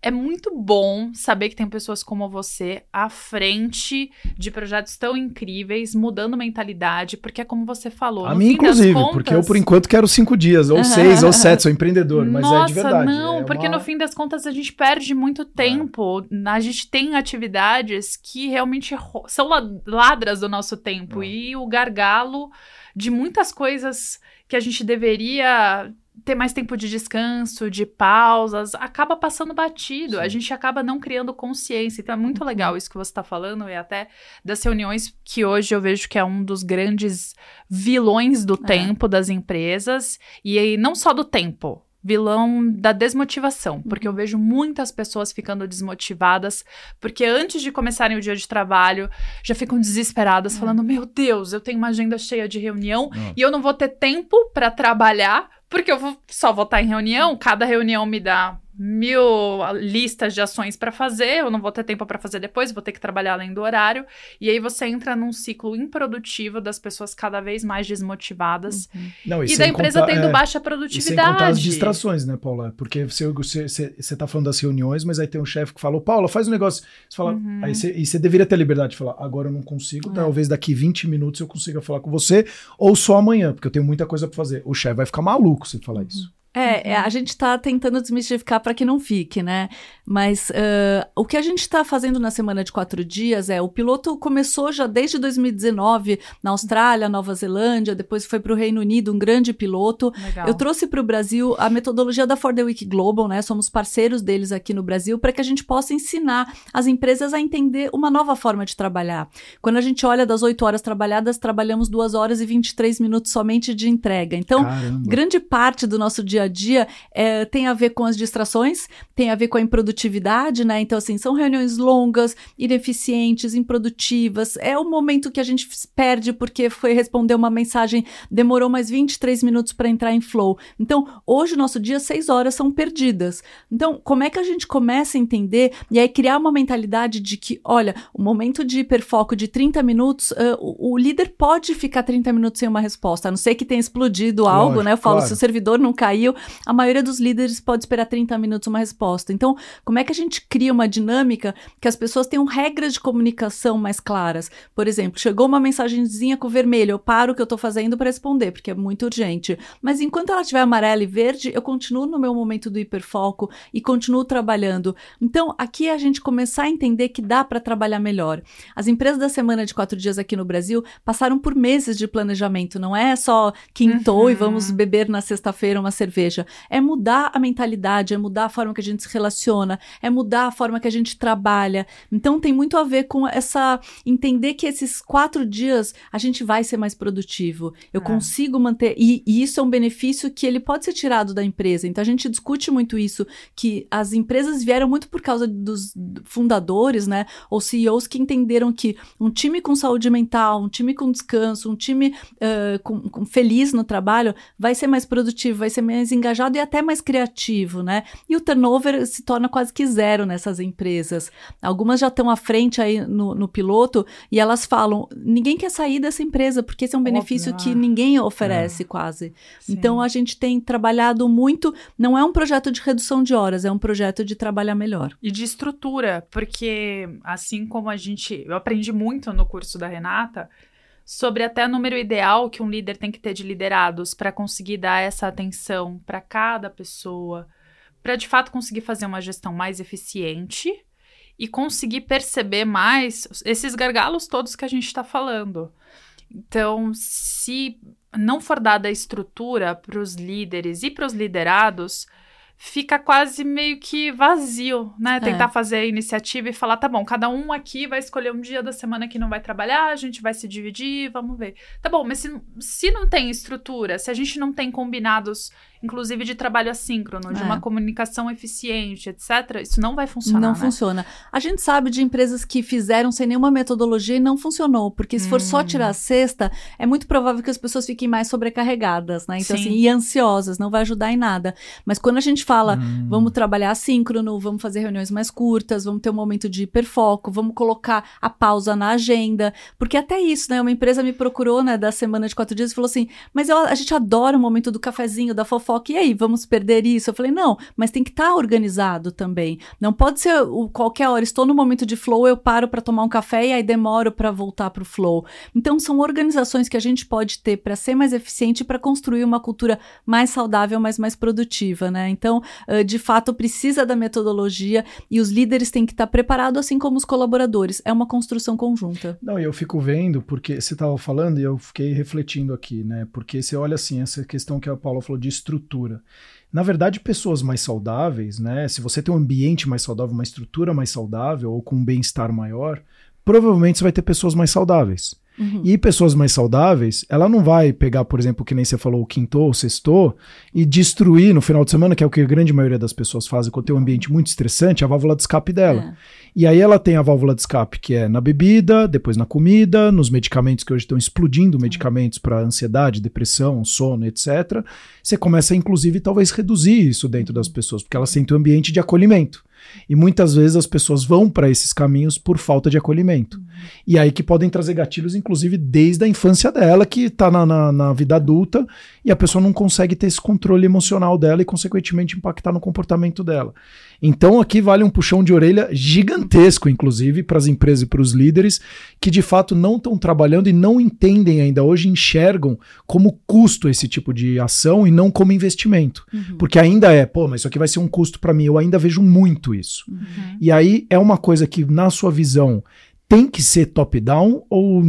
É muito bom saber que tem pessoas como você à frente de projetos tão incríveis, mudando mentalidade, porque é como você falou. A mim, inclusive, contas... porque eu, por enquanto, quero cinco dias, ou seis, ou sete, sou empreendedor, mas Nossa, é de verdade. Não, é porque uma... no fim das contas a gente perde muito tempo. É. A gente tem atividades que realmente são ladras do nosso tempo. É. E o gargalo de muitas coisas que a gente deveria ter mais tempo de descanso, de pausas, acaba passando batido. Sim. A gente acaba não criando consciência. Então é muito legal isso que você está falando, e até das reuniões que hoje eu vejo que é um dos grandes vilões do é. tempo das empresas. E aí, não só do tempo, vilão da desmotivação, porque eu uhum. vejo muitas pessoas ficando desmotivadas, porque antes de começarem o dia de trabalho, já ficam desesperadas, é. falando: Meu Deus, eu tenho uma agenda cheia de reunião e eu não vou ter tempo para trabalhar, porque eu vou, só vou estar em reunião, cada reunião me dá mil listas de ações para fazer, eu não vou ter tempo para fazer depois, vou ter que trabalhar além do horário. E aí você entra num ciclo improdutivo das pessoas cada vez mais desmotivadas. Uhum. Não, e, e da empresa contar, tendo é, baixa produtividade. E sem contar as distrações, né, Paula? Porque você, você, você tá falando das reuniões, mas aí tem um chefe que falou, Paula, faz um negócio. Você fala, uhum. aí você, e você deveria ter a liberdade de falar, agora eu não consigo, é. talvez daqui 20 minutos eu consiga falar com você, ou só amanhã, porque eu tenho muita coisa para fazer. O chefe vai ficar maluco se falar isso. Uhum. É, é, uhum. a gente está tentando desmistificar para que não fique, né? Mas uh, o que a gente está fazendo na semana de quatro dias é: o piloto começou já desde 2019 na Austrália, Nova Zelândia, depois foi para o Reino Unido, um grande piloto. Legal. Eu trouxe para o Brasil a metodologia da For the Week Global, né? Somos parceiros deles aqui no Brasil, para que a gente possa ensinar as empresas a entender uma nova forma de trabalhar. Quando a gente olha das oito horas trabalhadas, trabalhamos duas horas e 23 minutos somente de entrega. Então, Caramba. grande parte do nosso dia a dia é, tem a ver com as distrações, tem a ver com a improdutividade, né? Então, assim, são reuniões longas, ineficientes, improdutivas. É o momento que a gente perde porque foi responder uma mensagem, demorou mais 23 minutos para entrar em flow. Então, hoje, o nosso dia, seis horas são perdidas. Então, como é que a gente começa a entender e aí criar uma mentalidade de que, olha, o momento de hiperfoco de 30 minutos, uh, o, o, líder pode ficar 30 minutos sem uma resposta, a não ser que tenha explodido algo, Lógico, né? Eu falo, claro. se o servidor não caiu, a maioria dos líderes pode esperar 30 minutos uma resposta. Então, como é que a gente cria uma dinâmica que as pessoas tenham regras de comunicação mais claras? Por exemplo, chegou uma mensagenzinha com vermelho, eu paro o que eu estou fazendo para responder, porque é muito urgente. Mas enquanto ela estiver amarela e verde, eu continuo no meu momento do hiperfoco e continuo trabalhando. Então, aqui é a gente começar a entender que dá para trabalhar melhor. As empresas da semana de quatro dias aqui no Brasil passaram por meses de planejamento, não é só quintou uhum. e vamos beber na sexta-feira uma cerveja é mudar a mentalidade, é mudar a forma que a gente se relaciona, é mudar a forma que a gente trabalha. Então tem muito a ver com essa entender que esses quatro dias a gente vai ser mais produtivo. Eu é. consigo manter e, e, isso é um benefício que ele pode ser tirado da empresa. Então a gente discute muito isso que as empresas vieram muito por causa dos fundadores, né, ou CEOs que entenderam que um time com saúde mental, um time com descanso, um time uh, com, com feliz no trabalho vai ser mais produtivo, vai ser mais engajado engajado e até mais criativo, né? E o turnover se torna quase que zero nessas empresas. Algumas já estão à frente aí no, no piloto e elas falam: ninguém quer sair dessa empresa, porque esse é um benefício Óbvio. que ninguém oferece é. quase. Sim. Então a gente tem trabalhado muito, não é um projeto de redução de horas, é um projeto de trabalhar melhor. E de estrutura, porque assim como a gente. Eu aprendi muito no curso da Renata sobre até o número ideal que um líder tem que ter de liderados para conseguir dar essa atenção para cada pessoa, para de fato conseguir fazer uma gestão mais eficiente e conseguir perceber mais esses gargalos todos que a gente está falando. Então, se não for dada a estrutura para os líderes e para os liderados, fica quase meio que vazio, né? É. Tentar fazer a iniciativa e falar, tá bom, cada um aqui vai escolher um dia da semana que não vai trabalhar, a gente vai se dividir, vamos ver. Tá bom, mas se, se não tem estrutura, se a gente não tem combinados inclusive de trabalho assíncrono, de é. uma comunicação eficiente, etc., isso não vai funcionar. Não né? funciona. A gente sabe de empresas que fizeram sem nenhuma metodologia e não funcionou, porque se hum. for só tirar a hum. cesta, é muito provável que as pessoas fiquem mais sobrecarregadas, né? Então, Sim. assim, e ansiosas, não vai ajudar em nada. Mas quando a gente fala, hum. vamos trabalhar assíncrono, vamos fazer reuniões mais curtas, vamos ter um momento de hiperfoco, vamos colocar a pausa na agenda. Porque até isso, né? Uma empresa me procurou, né, da semana de quatro dias e falou assim: mas eu, a gente adora o momento do cafezinho, da fofoca, e aí, vamos perder isso? Eu falei, não, mas tem que estar tá organizado também. Não pode ser o, qualquer hora, estou no momento de flow, eu paro para tomar um café e aí demoro para voltar para o flow. Então, são organizações que a gente pode ter para ser mais eficiente, para construir uma cultura mais saudável, mas mais produtiva, né? Então, de fato, precisa da metodologia e os líderes têm que estar preparados, assim como os colaboradores. É uma construção conjunta. Não, eu fico vendo, porque você estava falando e eu fiquei refletindo aqui, né? Porque você olha assim, essa questão que a Paula falou de estrutura. Na verdade, pessoas mais saudáveis, né? Se você tem um ambiente mais saudável, uma estrutura mais saudável ou com um bem-estar maior, provavelmente você vai ter pessoas mais saudáveis. Uhum. E pessoas mais saudáveis, ela não vai pegar, por exemplo, que nem você falou, o quinto ou sexto, e destruir no final de semana, que é o que a grande maioria das pessoas fazem quando tem um ambiente muito estressante, a válvula de escape dela. É. E aí ela tem a válvula de escape que é na bebida, depois na comida, nos medicamentos que hoje estão explodindo, medicamentos para ansiedade, depressão, sono, etc. Você começa, inclusive, talvez reduzir isso dentro das pessoas, porque elas sentem um ambiente de acolhimento. E muitas vezes as pessoas vão para esses caminhos por falta de acolhimento. Uhum. E aí que podem trazer gatilhos, inclusive, desde a infância dela, que está na, na, na, vida adulta, e a pessoa não consegue ter esse controle emocional dela e, consequentemente, impactar no comportamento dela. Então aqui vale um puxão de orelha gigantesco, inclusive, para as empresas e para os líderes que de fato não estão trabalhando e não entendem ainda hoje, enxergam como custo esse tipo de ação e não como investimento. Uhum. Porque ainda é, pô, mas isso aqui vai ser um custo para mim. Eu ainda vejo muito isso. Uhum. E aí é uma coisa que, na sua visão, tem que ser top-down ou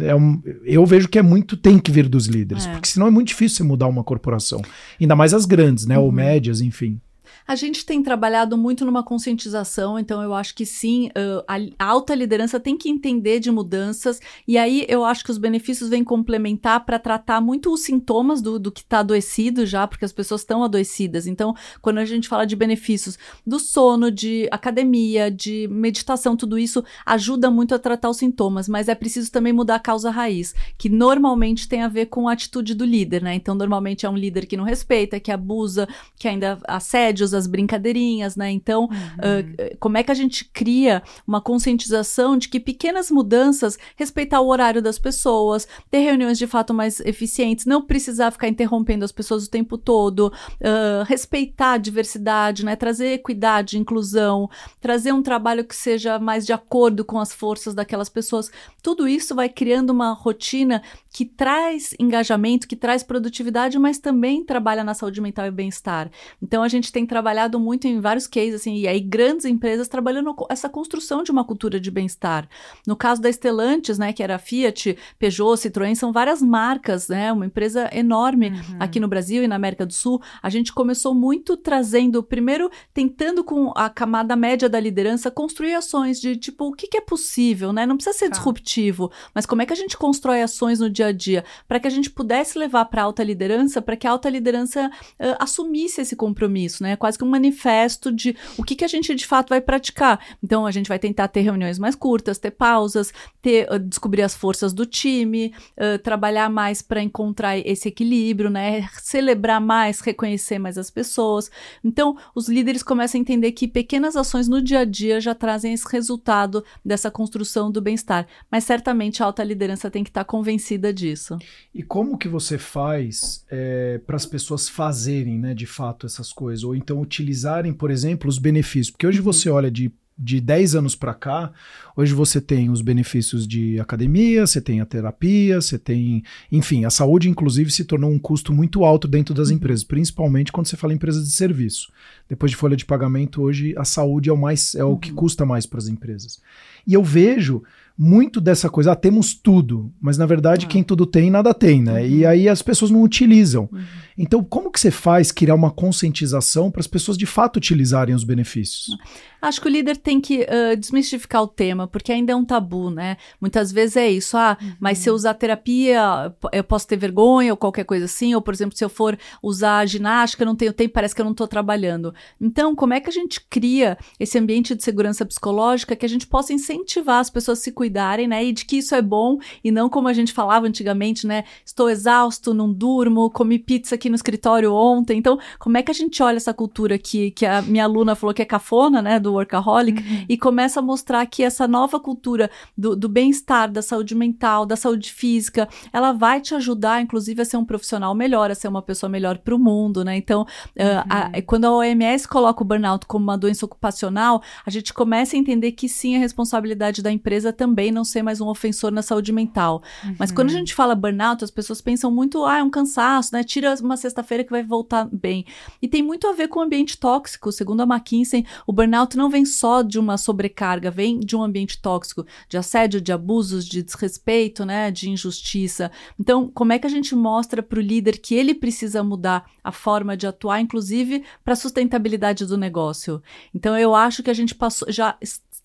é um, eu vejo que é muito tem que vir dos líderes, é. porque senão é muito difícil você mudar uma corporação, ainda mais as grandes, né, uhum. ou médias, enfim. A gente tem trabalhado muito numa conscientização, então eu acho que sim, a alta liderança tem que entender de mudanças, e aí eu acho que os benefícios vêm complementar para tratar muito os sintomas do, do que está adoecido já, porque as pessoas estão adoecidas. Então, quando a gente fala de benefícios do sono, de academia, de meditação, tudo isso ajuda muito a tratar os sintomas, mas é preciso também mudar a causa raiz, que normalmente tem a ver com a atitude do líder, né? Então, normalmente é um líder que não respeita, que abusa, que ainda assédia os as brincadeirinhas, né? Então, uhum. uh, como é que a gente cria uma conscientização de que pequenas mudanças, respeitar o horário das pessoas, ter reuniões de fato mais eficientes, não precisar ficar interrompendo as pessoas o tempo todo, uh, respeitar a diversidade, né? Trazer equidade, inclusão, trazer um trabalho que seja mais de acordo com as forças daquelas pessoas. Tudo isso vai criando uma rotina que traz engajamento, que traz produtividade, mas também trabalha na saúde mental e bem-estar. Então a gente tem trabalhado muito em vários cases, assim, e aí grandes empresas trabalhando essa construção de uma cultura de bem-estar. No caso da Estelantes, né, que era Fiat, Peugeot, Citroën, são várias marcas, né, uma empresa enorme uhum. aqui no Brasil e na América do Sul. A gente começou muito trazendo, primeiro, tentando com a camada média da liderança construir ações de tipo, o que, que é possível, né? Não precisa ser tá. disruptivo, mas como é que a gente constrói ações no dia dia a dia, para que a gente pudesse levar para a alta liderança, para que a alta liderança uh, assumisse esse compromisso, né? Quase que um manifesto de o que, que a gente de fato vai praticar. Então a gente vai tentar ter reuniões mais curtas, ter pausas, ter uh, descobrir as forças do time, uh, trabalhar mais para encontrar esse equilíbrio, né? Celebrar mais, reconhecer mais as pessoas. Então os líderes começam a entender que pequenas ações no dia a dia já trazem esse resultado dessa construção do bem-estar. Mas certamente a alta liderança tem que estar convencida disso. E como que você faz é, para as pessoas fazerem, né, de fato, essas coisas? Ou então utilizarem, por exemplo, os benefícios? Porque hoje uhum. você olha de de 10 anos para cá, hoje você tem os benefícios de academia, você tem a terapia, você tem. Enfim, a saúde, inclusive, se tornou um custo muito alto dentro das uhum. empresas, principalmente quando você fala em empresas de serviço. Depois de folha de pagamento, hoje a saúde é o mais é o que uhum. custa mais para as empresas. E eu vejo muito dessa coisa, ah, temos tudo, mas na verdade ah. quem tudo tem, nada tem, né? Uhum. E aí as pessoas não utilizam. Uhum. Então, como que você faz criar uma conscientização para as pessoas de fato utilizarem os benefícios? Acho que o líder tem que uh, desmistificar o tema, porque ainda é um tabu, né? Muitas vezes é isso, ah, uhum. mas se eu usar terapia, eu posso ter vergonha ou qualquer coisa assim, ou por exemplo, se eu for usar ginástica, não tenho tempo, parece que eu não estou trabalhando. Então, como é que a gente cria esse ambiente de segurança psicológica que a gente possa incentivar as pessoas a se cuidarem, né? E de que isso é bom e não como a gente falava antigamente, né? Estou exausto, não durmo, comi pizza aqui no escritório ontem. Então, como é que a gente olha essa cultura que, que a minha aluna falou que é cafona, né, do workaholic, uhum. e começa a mostrar que essa nova cultura do, do bem-estar, da saúde mental, da saúde física, ela vai te ajudar, inclusive, a ser um profissional melhor, a ser uma pessoa melhor para o mundo, né? Então, uhum. a, quando a OMS coloca o burnout como uma doença ocupacional, a gente começa a entender que sim, a responsabilidade da empresa também não ser mais um ofensor na saúde mental. Uhum. Mas quando a gente fala burnout, as pessoas pensam muito, ah, é um cansaço, né? Tira uma sexta-feira que vai voltar bem. E tem muito a ver com o ambiente tóxico. Segundo a McKinsey, o burnout não vem só de uma sobrecarga, vem de um ambiente tóxico, de assédio, de abusos, de desrespeito, né? De injustiça. Então, como é que a gente mostra para o líder que ele precisa mudar a forma de atuar, inclusive para a sustentabilidade do negócio? Então, eu acho que a gente passou, já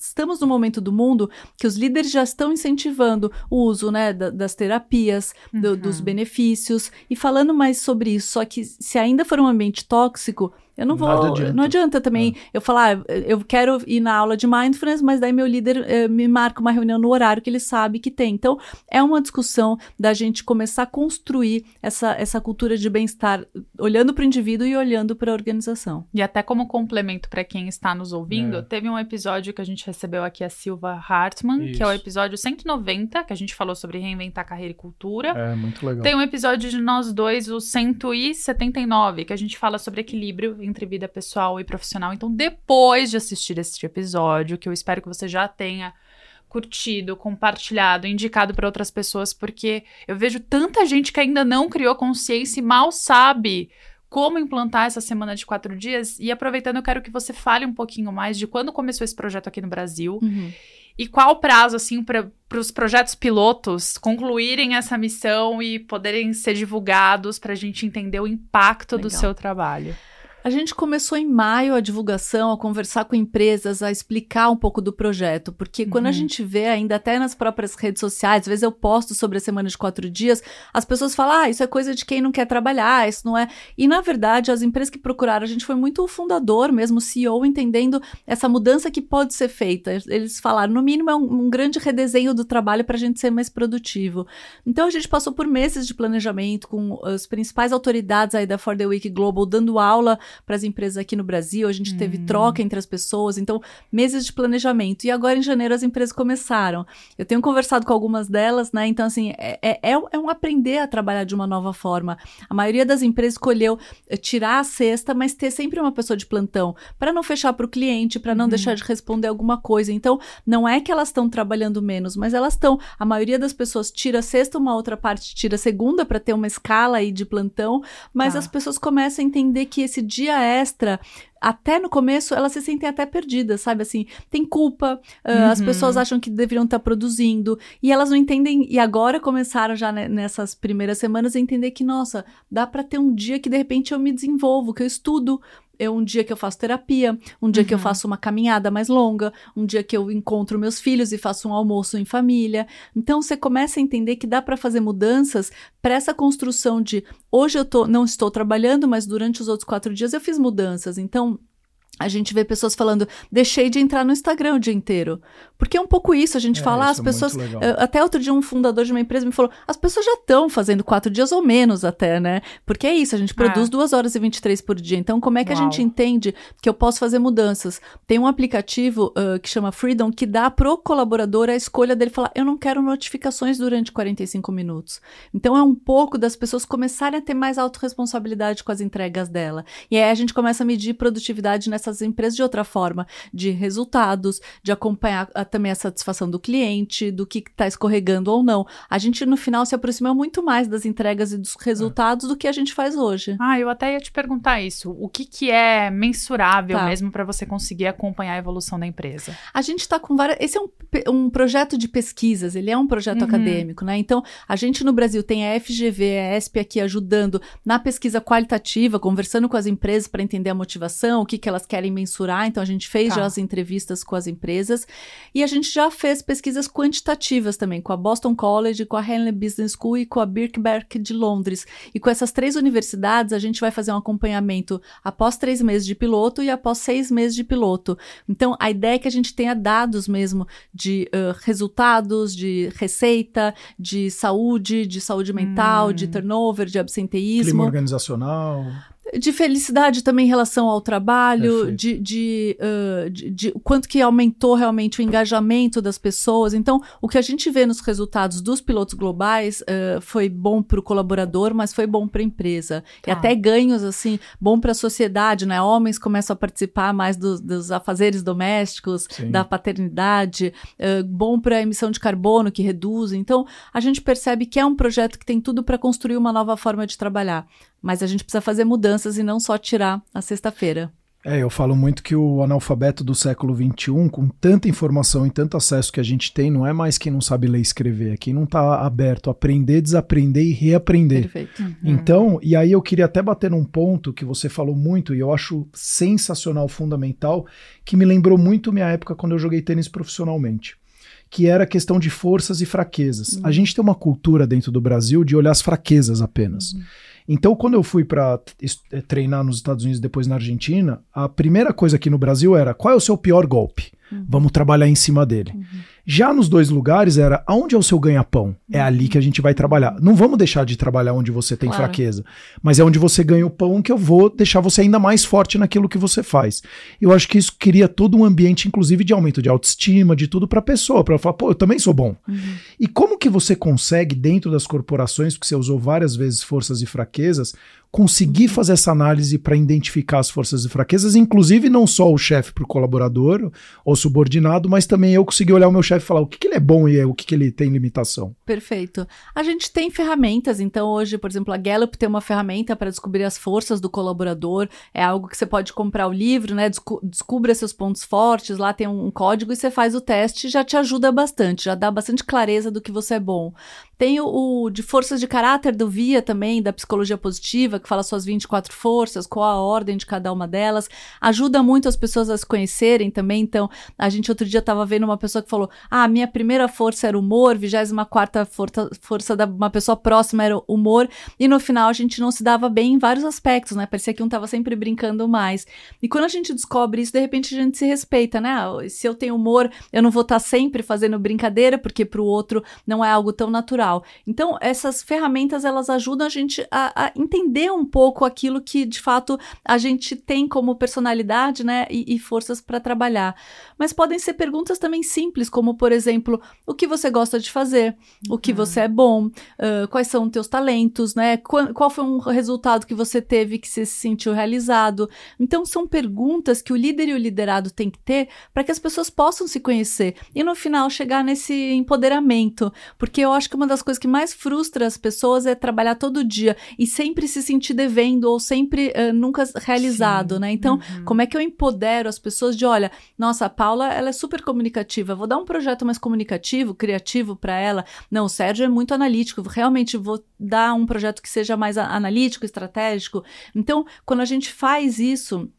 estamos no momento do mundo que os líderes já estão incentivando o uso né, da, das terapias, do, uhum. dos benefícios e falando mais sobre isso. Só que se ainda for um ambiente tóxico, eu não vou. Adianta. Não adianta também é. eu falar, ah, eu quero ir na aula de mindfulness, mas daí meu líder eh, me marca uma reunião no horário que ele sabe que tem. Então, é uma discussão da gente começar a construir essa, essa cultura de bem-estar, olhando para o indivíduo e olhando para a organização. E até como complemento para quem está nos ouvindo, é. teve um episódio que a gente recebeu aqui a Silva Hartmann, Isso. que é o episódio 190, que a gente falou sobre reinventar carreira e cultura. É, muito legal. Tem um episódio de nós dois, o 179, que a gente fala sobre equilíbrio entre vida pessoal e profissional. Então, depois de assistir este episódio, que eu espero que você já tenha curtido, compartilhado, indicado para outras pessoas, porque eu vejo tanta gente que ainda não criou consciência e mal sabe como implantar essa semana de quatro dias. E aproveitando, eu quero que você fale um pouquinho mais de quando começou esse projeto aqui no Brasil. Uhum. E qual o prazo, assim, para os projetos pilotos concluírem essa missão e poderem ser divulgados para a gente entender o impacto Legal. do seu trabalho? A gente começou em maio a divulgação, a conversar com empresas, a explicar um pouco do projeto, porque quando a uhum. gente vê, ainda até nas próprias redes sociais, às vezes eu posto sobre a semana de quatro dias, as pessoas falam, ah, isso é coisa de quem não quer trabalhar, isso não é. E na verdade, as empresas que procuraram, a gente foi muito o fundador mesmo, o CEO, entendendo essa mudança que pode ser feita. Eles falaram, no mínimo, é um, um grande redesenho do trabalho para a gente ser mais produtivo. Então a gente passou por meses de planejamento com as principais autoridades aí da For the Week Global dando aula para as empresas aqui no Brasil, a gente teve hum. troca entre as pessoas, então meses de planejamento. E agora em janeiro as empresas começaram. Eu tenho conversado com algumas delas, né? Então, assim, é, é, é, é um aprender a trabalhar de uma nova forma. A maioria das empresas escolheu eh, tirar a cesta, mas ter sempre uma pessoa de plantão, para não fechar para o cliente, para não uhum. deixar de responder alguma coisa. Então, não é que elas estão trabalhando menos, mas elas estão. A maioria das pessoas tira a sexta, uma outra parte tira a segunda para ter uma escala aí de plantão, mas tá. as pessoas começam a entender que esse dia dia extra até no começo elas se sentem até perdidas, sabe? Assim, tem culpa, uh, uhum. as pessoas acham que deveriam estar tá produzindo e elas não entendem. E agora começaram já nessas primeiras semanas a entender que, nossa, dá para ter um dia que de repente eu me desenvolvo, que eu estudo, é um dia que eu faço terapia, um dia uhum. que eu uhum. faço uma caminhada mais longa, um dia que eu encontro meus filhos e faço um almoço em família. Então você começa a entender que dá para fazer mudanças para essa construção de hoje eu tô, não estou trabalhando, mas durante os outros quatro dias eu fiz mudanças. Então a gente vê pessoas falando, deixei de entrar no Instagram o dia inteiro. Porque é um pouco isso, a gente é, fala, as é pessoas. Até outro dia, um fundador de uma empresa me falou: as pessoas já estão fazendo quatro dias ou menos até, né? Porque é isso, a gente produz é. duas horas e 23 por dia. Então, como é que Uau. a gente entende que eu posso fazer mudanças? Tem um aplicativo uh, que chama Freedom que dá pro colaborador a escolha dele falar: eu não quero notificações durante 45 minutos. Então, é um pouco das pessoas começarem a ter mais autorresponsabilidade com as entregas dela. E aí a gente começa a medir produtividade nessas empresas de outra forma, de resultados, de acompanhar a também a satisfação do cliente, do que está escorregando ou não. A gente, no final, se aproxima muito mais das entregas e dos resultados é. do que a gente faz hoje. Ah, eu até ia te perguntar isso. O que, que é mensurável tá. mesmo para você conseguir acompanhar a evolução da empresa? A gente está com várias. Esse é um, um projeto de pesquisas, ele é um projeto uhum. acadêmico, né? Então, a gente no Brasil tem a FGV, a ESP aqui ajudando na pesquisa qualitativa, conversando com as empresas para entender a motivação, o que, que elas querem mensurar, então a gente fez tá. já as entrevistas com as empresas e a gente já fez pesquisas quantitativas também com a Boston College, com a Henley Business School e com a Birkbeck de Londres. E com essas três universidades a gente vai fazer um acompanhamento após três meses de piloto e após seis meses de piloto. Então a ideia é que a gente tenha dados mesmo de uh, resultados, de receita, de saúde, de saúde mental, hum. de turnover, de absenteísmo. Clima organizacional de felicidade também em relação ao trabalho, de, de, uh, de, de, quanto que aumentou realmente o engajamento das pessoas. Então, o que a gente vê nos resultados dos pilotos globais uh, foi bom para o colaborador, mas foi bom para a empresa. Tá. E até ganhos, assim, bom para a sociedade, né? Homens começam a participar mais dos, dos afazeres domésticos, Sim. da paternidade, uh, bom para a emissão de carbono, que reduz. Então, a gente percebe que é um projeto que tem tudo para construir uma nova forma de trabalhar. Mas a gente precisa fazer mudanças e não só tirar a sexta-feira. É, eu falo muito que o analfabeto do século XXI, com tanta informação e tanto acesso que a gente tem, não é mais quem não sabe ler e escrever, é quem não está aberto a aprender, desaprender e reaprender. Perfeito. Uhum. Então, e aí eu queria até bater num ponto que você falou muito e eu acho sensacional, fundamental, que me lembrou muito minha época quando eu joguei tênis profissionalmente que era a questão de forças e fraquezas. Uhum. A gente tem uma cultura dentro do Brasil de olhar as fraquezas apenas. Uhum. Então, quando eu fui para eh, treinar nos Estados Unidos e depois na Argentina, a primeira coisa aqui no Brasil era qual é o seu pior golpe? Uhum. Vamos trabalhar em cima dele. Uhum. Já nos dois lugares era aonde é o seu ganha-pão? É uhum. ali que a gente vai trabalhar. Não vamos deixar de trabalhar onde você tem claro. fraqueza, mas é onde você ganha o pão que eu vou deixar você ainda mais forte naquilo que você faz. Eu acho que isso cria todo um ambiente, inclusive de aumento de autoestima, de tudo para a pessoa, para falar, pô, eu também sou bom. Uhum. E como que você consegue dentro das corporações, porque você usou várias vezes forças e fraquezas, conseguir uhum. fazer essa análise para identificar as forças e fraquezas, inclusive não só o chefe para o colaborador ou subordinado, mas também eu conseguir olhar o meu chefe e falar o que, que ele é bom e o que, que ele tem limitação. Perfeito. A gente tem ferramentas, então hoje, por exemplo, a Gallup tem uma ferramenta para descobrir as forças do colaborador, é algo que você pode comprar o livro, né? Descu descubra seus pontos fortes, lá tem um código e você faz o teste, já te ajuda bastante, já dá bastante clareza do que você é bom. Tem o, o, de forças de caráter do VIA também, da psicologia positiva, que fala suas 24 forças, qual a ordem de cada uma delas. Ajuda muito as pessoas a se conhecerem também. Então, a gente outro dia estava vendo uma pessoa que falou: Ah, minha primeira força era humor, 24 força, força da uma pessoa próxima era humor. E no final a gente não se dava bem em vários aspectos, né? Parecia que um estava sempre brincando mais. E quando a gente descobre isso, de repente a gente se respeita, né? Ah, se eu tenho humor, eu não vou estar tá sempre fazendo brincadeira, porque para o outro não é algo tão natural. Então, essas ferramentas elas ajudam a gente a, a entender um pouco aquilo que de fato a gente tem como personalidade, né, e, e forças para trabalhar. Mas podem ser perguntas também simples, como por exemplo, o que você gosta de fazer, uhum. o que você é bom, uh, quais são os teus talentos, né? Qual, qual foi um resultado que você teve que você se sentiu realizado? Então, são perguntas que o líder e o liderado têm que ter para que as pessoas possam se conhecer e no final chegar nesse empoderamento, porque eu acho que uma das das coisas que mais frustra as pessoas é trabalhar todo dia e sempre se sentir devendo ou sempre uh, nunca realizado, Sim. né? Então, uhum. como é que eu empodero as pessoas de, olha, nossa, a Paula, ela é super comunicativa, vou dar um projeto mais comunicativo, criativo para ela. Não, o Sérgio é muito analítico, realmente vou dar um projeto que seja mais analítico, estratégico. Então, quando a gente faz isso,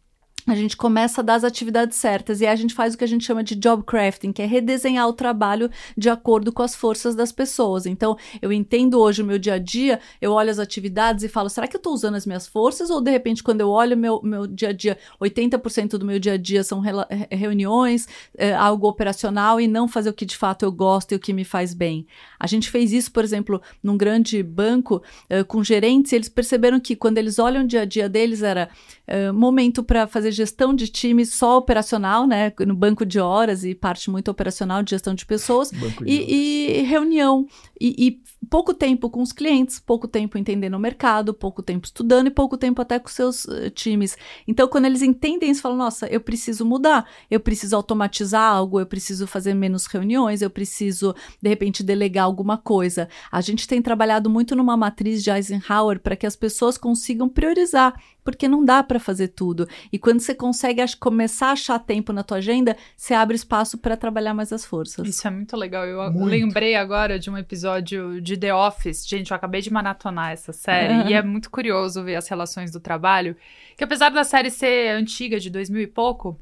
a gente começa a dar as atividades certas e a gente faz o que a gente chama de job crafting, que é redesenhar o trabalho de acordo com as forças das pessoas. Então, eu entendo hoje o meu dia a dia, eu olho as atividades e falo, será que eu estou usando as minhas forças? Ou de repente, quando eu olho meu, meu dia a dia, 80% do meu dia a dia são reuniões, é, algo operacional e não fazer o que de fato eu gosto e o que me faz bem. A gente fez isso, por exemplo, num grande banco é, com gerentes, e eles perceberam que quando eles olham o dia a dia deles, era é, momento para fazer gestão de time só operacional, né? No banco de horas e parte muito operacional de gestão de pessoas. E, e, reunião. E, e, pouco tempo com os clientes, pouco tempo entendendo o mercado, pouco tempo estudando e pouco tempo até com seus uh, times. Então, quando eles entendem isso, falam: nossa, eu preciso mudar, eu preciso automatizar algo, eu preciso fazer menos reuniões, eu preciso, de repente, delegar alguma coisa. A gente tem trabalhado muito numa matriz de Eisenhower para que as pessoas consigam priorizar porque não dá para fazer tudo. E quando você consegue começar a achar tempo na tua agenda, você abre espaço para trabalhar mais as forças. Isso é muito legal. Eu muito. lembrei agora de um episódio de The Office. Gente, eu acabei de maratonar essa série uhum. e é muito curioso ver as relações do trabalho. Que apesar da série ser antiga, de 2000 e pouco,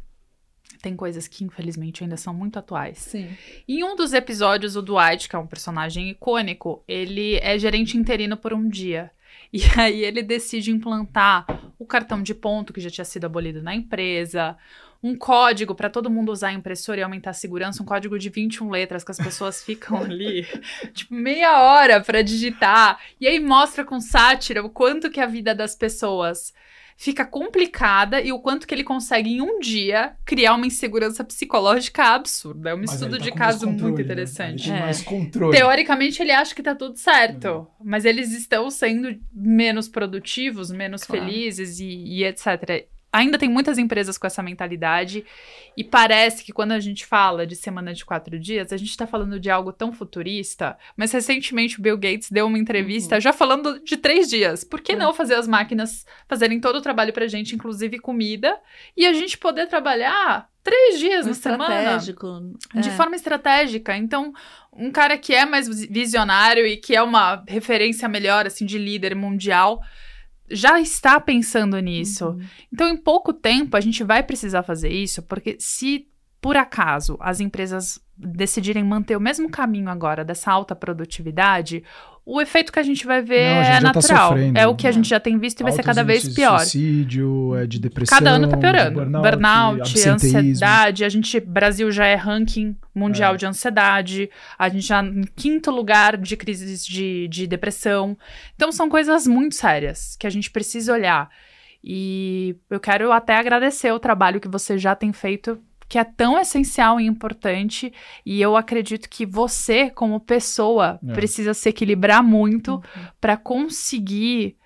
tem coisas que infelizmente ainda são muito atuais. Sim. Em um dos episódios, o Dwight, que é um personagem icônico, ele é gerente interino por um dia. E aí ele decide implantar o cartão de ponto que já tinha sido abolido na empresa, um código para todo mundo usar a impressora e aumentar a segurança, um código de 21 letras que as pessoas ficam ali, tipo, meia hora para digitar. E aí mostra com sátira o quanto que a vida das pessoas fica complicada e o quanto que ele consegue em um dia criar uma insegurança psicológica absurda. É um mas estudo tá de caso muito né? interessante. Né? É. Teoricamente ele acha que tá tudo certo, uhum. mas eles estão sendo menos produtivos, menos claro. felizes e, e etc ainda tem muitas empresas com essa mentalidade e parece que quando a gente fala de semana de quatro dias, a gente está falando de algo tão futurista, mas recentemente o Bill Gates deu uma entrevista uhum. já falando de três dias. Por que é. não fazer as máquinas fazerem todo o trabalho pra gente, inclusive comida, e a gente poder trabalhar três dias um na semana? De é. forma estratégica. Então, um cara que é mais visionário e que é uma referência melhor, assim, de líder mundial já está pensando nisso. Uhum. Então, em pouco tempo, a gente vai precisar fazer isso, porque se por acaso as empresas decidirem manter o mesmo caminho agora dessa alta produtividade, o efeito que a gente vai ver Não, é tá natural. Tá é o que a gente já tem visto e vai ser cada vez pior. De suicídio, é de depressão. Cada ano tá piorando. Burnout, burnout ansiedade. A gente, Brasil já é ranking mundial é. de ansiedade. A gente já em quinto lugar de crises de, de depressão. Então são coisas muito sérias que a gente precisa olhar. E eu quero até agradecer o trabalho que você já tem feito que é tão essencial e importante. E eu acredito que você, como pessoa, é. precisa se equilibrar muito uhum. para conseguir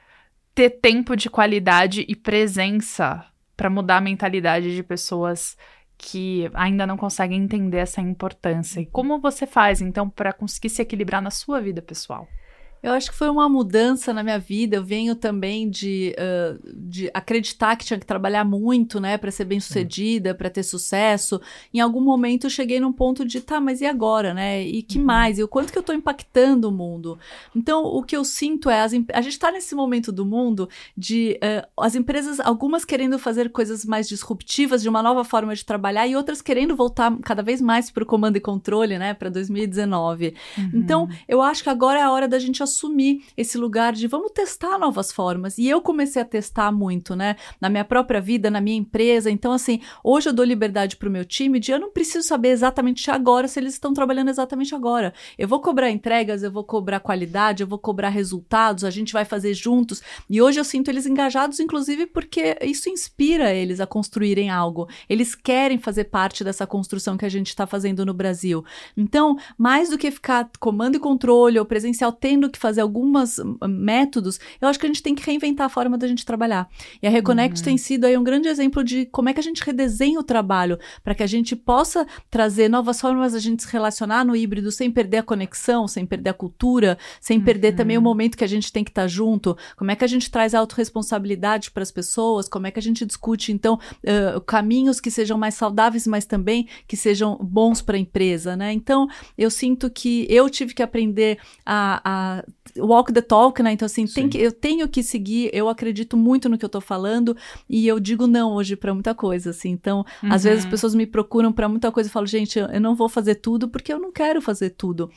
ter tempo de qualidade e presença para mudar a mentalidade de pessoas que ainda não conseguem entender essa importância. E como você faz, então, para conseguir se equilibrar na sua vida pessoal? Eu acho que foi uma mudança na minha vida. Eu venho também de, uh, de acreditar que tinha que trabalhar muito, né, para ser bem sucedida, para ter sucesso. Em algum momento eu cheguei num ponto de, tá, mas e agora, né? E que uhum. mais? E o quanto que eu tô impactando o mundo? Então, o que eu sinto é, as, a gente tá nesse momento do mundo de uh, as empresas, algumas querendo fazer coisas mais disruptivas, de uma nova forma de trabalhar, e outras querendo voltar cada vez mais para o comando e controle, né, para 2019. Uhum. Então, eu acho que agora é a hora da gente assumir esse lugar de vamos testar novas formas. E eu comecei a testar muito, né? Na minha própria vida, na minha empresa. Então, assim, hoje eu dou liberdade para o meu time de eu não preciso saber exatamente agora se eles estão trabalhando exatamente agora. Eu vou cobrar entregas, eu vou cobrar qualidade, eu vou cobrar resultados, a gente vai fazer juntos. E hoje eu sinto eles engajados, inclusive, porque isso inspira eles a construírem algo. Eles querem fazer parte dessa construção que a gente está fazendo no Brasil. Então, mais do que ficar comando e controle ou presencial tendo que fazer alguns hum, métodos, eu acho que a gente tem que reinventar a forma da gente trabalhar. E a Reconnect uhum. tem sido aí um grande exemplo de como é que a gente redesenha o trabalho para que a gente possa trazer novas formas de a gente se relacionar no híbrido sem perder a conexão, sem perder a cultura, sem uhum. perder também o momento que a gente tem que estar tá junto. Como é que a gente traz a autorresponsabilidade para as pessoas? Como é que a gente discute, então, uh, caminhos que sejam mais saudáveis, mas também que sejam bons para a empresa, né? Então, eu sinto que eu tive que aprender a, a walk the talk, né? Então, assim, tem que, eu tenho que seguir, eu acredito muito no que eu tô falando e eu digo não hoje para muita coisa, assim. Então, uhum. às vezes as pessoas me procuram para muita coisa e falam, gente, eu não vou fazer tudo porque eu não quero fazer tudo.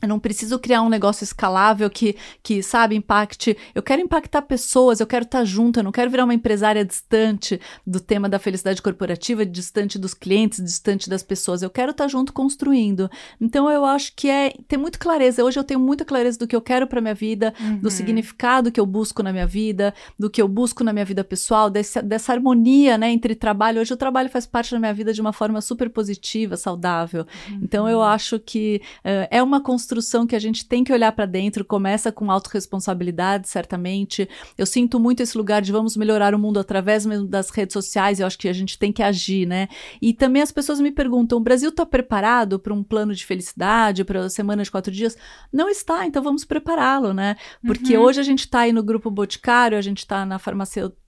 Eu não preciso criar um negócio escalável que, que, sabe, impacte. Eu quero impactar pessoas, eu quero estar junto, eu não quero virar uma empresária distante do tema da felicidade corporativa, distante dos clientes, distante das pessoas. Eu quero estar junto construindo. Então eu acho que é ter muito clareza. Hoje eu tenho muita clareza do que eu quero para minha vida, uhum. do significado que eu busco na minha vida, do que eu busco na minha vida pessoal, desse, dessa harmonia, né, entre trabalho. Hoje o trabalho faz parte da minha vida de uma forma super positiva, saudável. Uhum. Então eu acho que uh, é uma construção construção que a gente tem que olhar para dentro, começa com autorresponsabilidade, certamente. Eu sinto muito esse lugar de vamos melhorar o mundo através mesmo das redes sociais, eu acho que a gente tem que agir, né? E também as pessoas me perguntam: o Brasil está preparado para um plano de felicidade, para a semana de quatro dias? Não está, então vamos prepará-lo, né? Porque uhum. hoje a gente está aí no Grupo Boticário, a gente está na farmacêutica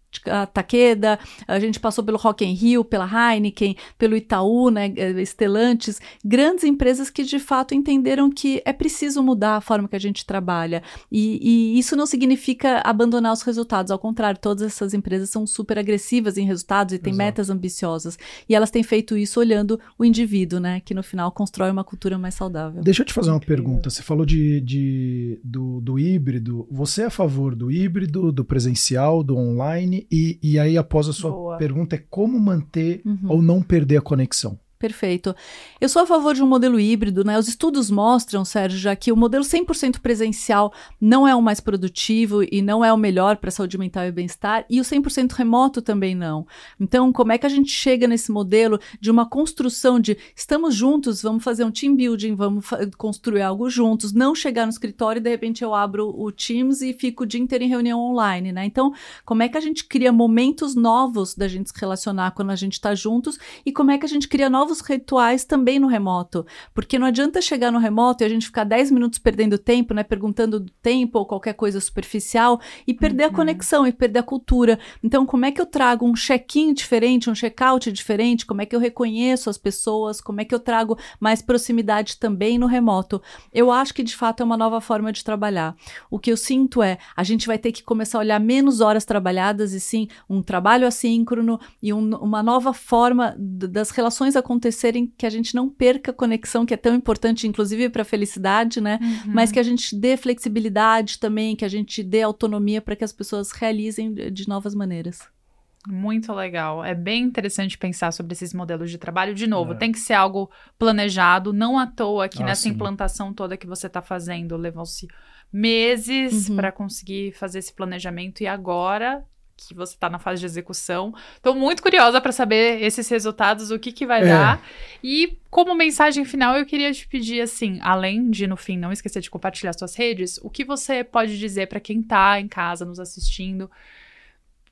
Takeda, a gente passou pelo Rock in Rio, pela Heineken, pelo Itaú, né, Estelantes, grandes empresas que de fato entenderam que é preciso mudar a forma que a gente trabalha. E, e isso não significa abandonar os resultados, ao contrário, todas essas empresas são super agressivas em resultados e têm Exato. metas ambiciosas. E elas têm feito isso olhando o indivíduo, né, que no final constrói uma cultura mais saudável. Deixa eu te fazer uma pergunta. Você falou de, de do, do híbrido. Você é a favor do híbrido, do presencial, do online? E, e aí após a sua Boa. pergunta é como manter uhum. ou não perder a conexão. Perfeito. Eu sou a favor de um modelo híbrido, né? Os estudos mostram, Sérgio, já que o modelo 100% presencial não é o mais produtivo e não é o melhor para a saúde mental e bem-estar, e o 100% remoto também não. Então, como é que a gente chega nesse modelo de uma construção de estamos juntos, vamos fazer um team building, vamos construir algo juntos, não chegar no escritório e de repente eu abro o Teams e fico o dia inteiro em reunião online, né? Então, como é que a gente cria momentos novos da gente se relacionar quando a gente está juntos e como é que a gente cria novos novos rituais também no remoto. Porque não adianta chegar no remoto e a gente ficar 10 minutos perdendo tempo, né? Perguntando do tempo ou qualquer coisa superficial e perder uhum. a conexão e perder a cultura. Então, como é que eu trago um check-in diferente, um check-out diferente? Como é que eu reconheço as pessoas? Como é que eu trago mais proximidade também no remoto? Eu acho que de fato é uma nova forma de trabalhar. O que eu sinto é a gente vai ter que começar a olhar menos horas trabalhadas e sim um trabalho assíncrono e um, uma nova forma das relações acontecerem acontecerem que a gente não perca a conexão, que é tão importante, inclusive para a felicidade, né? Uhum. Mas que a gente dê flexibilidade também, que a gente dê autonomia para que as pessoas realizem de novas maneiras. Muito legal. É bem interessante pensar sobre esses modelos de trabalho. De novo, é. tem que ser algo planejado, não à toa que ah, nessa sim. implantação toda que você está fazendo levou-se meses uhum. para conseguir fazer esse planejamento e agora que você está na fase de execução. Estou muito curiosa para saber esses resultados, o que, que vai é. dar. E como mensagem final, eu queria te pedir assim, além de no fim não esquecer de compartilhar suas redes, o que você pode dizer para quem está em casa nos assistindo?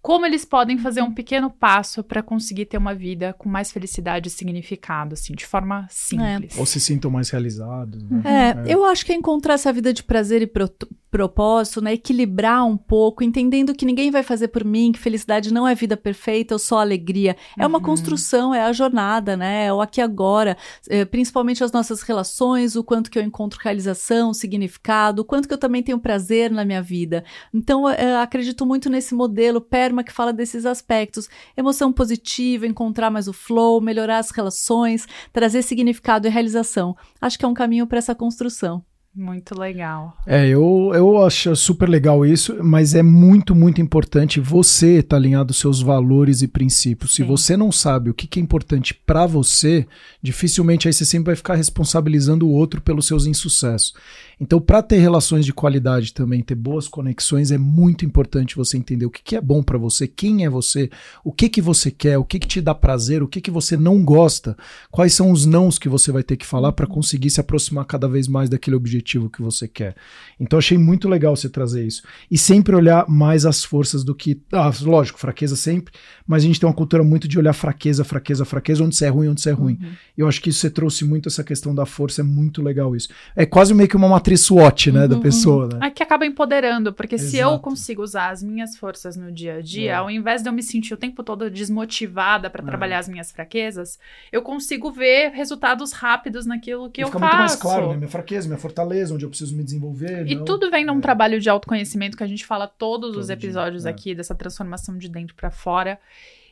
Como eles podem fazer um pequeno passo para conseguir ter uma vida com mais felicidade e significado, assim, de forma simples. É. Ou se sintam mais realizados. Né? É, é, eu acho que é encontrar essa vida de prazer e pro propósito, né? Equilibrar um pouco, entendendo que ninguém vai fazer por mim, que felicidade não é vida perfeita ou só alegria. É uma uhum. construção, é a jornada, né? É o aqui agora, é, principalmente as nossas relações, o quanto que eu encontro realização, significado, o quanto que eu também tenho prazer na minha vida. Então, é, acredito muito nesse modelo PERMA que fala desses aspectos. Emoção positiva, encontrar mais o flow, melhorar as relações, trazer significado e realização. Acho que é um caminho para essa construção. Muito legal. É, eu, eu acho super legal isso, mas é muito, muito importante você estar tá alinhado aos seus valores e princípios. Sim. Se você não sabe o que, que é importante para você, dificilmente aí você sempre vai ficar responsabilizando o outro pelos seus insucessos. Então, para ter relações de qualidade também, ter boas conexões, é muito importante você entender o que, que é bom para você, quem é você, o que que você quer, o que que te dá prazer, o que que você não gosta, quais são os nãos que você vai ter que falar para conseguir se aproximar cada vez mais daquele objetivo que você quer. Então, achei muito legal você trazer isso. E sempre olhar mais as forças do que. Ah, lógico, fraqueza sempre, mas a gente tem uma cultura muito de olhar fraqueza, fraqueza, fraqueza, onde você é ruim, onde você é ruim. Uhum. Eu acho que isso você trouxe muito essa questão da força, é muito legal isso. É quase meio que uma matriz matriz SWOT, né, uhum, da pessoa, uhum. né? É que acaba empoderando, porque Exato. se eu consigo usar as minhas forças no dia a dia, é. ao invés de eu me sentir o tempo todo desmotivada para é. trabalhar as minhas fraquezas, eu consigo ver resultados rápidos naquilo que e eu fica faço. Fica muito mais claro, né? Minha fraqueza, minha fortaleza, onde eu preciso me desenvolver. E não... tudo vem num é. trabalho de autoconhecimento que a gente fala todos Todo os episódios dia, é. aqui, dessa transformação de dentro para fora.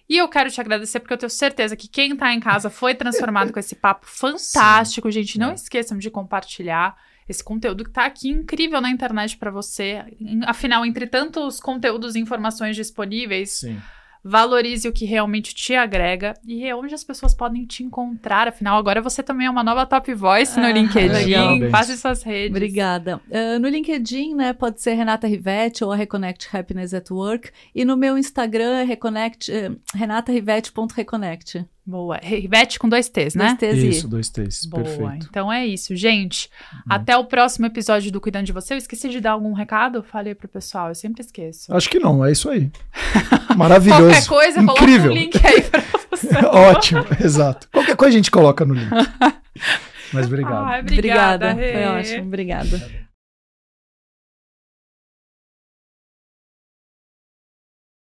E eu quero te agradecer porque eu tenho certeza que quem tá em casa foi transformado com esse papo fantástico. Sim. Gente, não é. esqueçam de compartilhar esse conteúdo que está aqui incrível na internet para você. Afinal, entre tantos conteúdos e informações disponíveis, Sim. valorize o que realmente te agrega e é onde as pessoas podem te encontrar. Afinal, agora você também é uma nova top voice no ah, LinkedIn. Faça suas redes. Obrigada. Uh, no LinkedIn, né, pode ser Renata Rivette ou a Reconnect Happiness at Work. E no meu Instagram é reconnect, uh, renatarivette.reconnect. Boa. Rivete com dois T's, né? Dois T's isso, dois T's. Boa. Perfeito. Então é isso, gente. Uhum. Até o próximo episódio do Cuidando de Você. Eu esqueci de dar algum recado? Falei pro pessoal, eu sempre esqueço. Acho que não, é isso aí. Maravilhoso. Qualquer coisa, Incrível. coloca um link aí pra você. Ótimo, exato. Qualquer coisa a gente coloca no link. Mas obrigado. Ai, obrigada. obrigada. Foi ótimo, obrigada.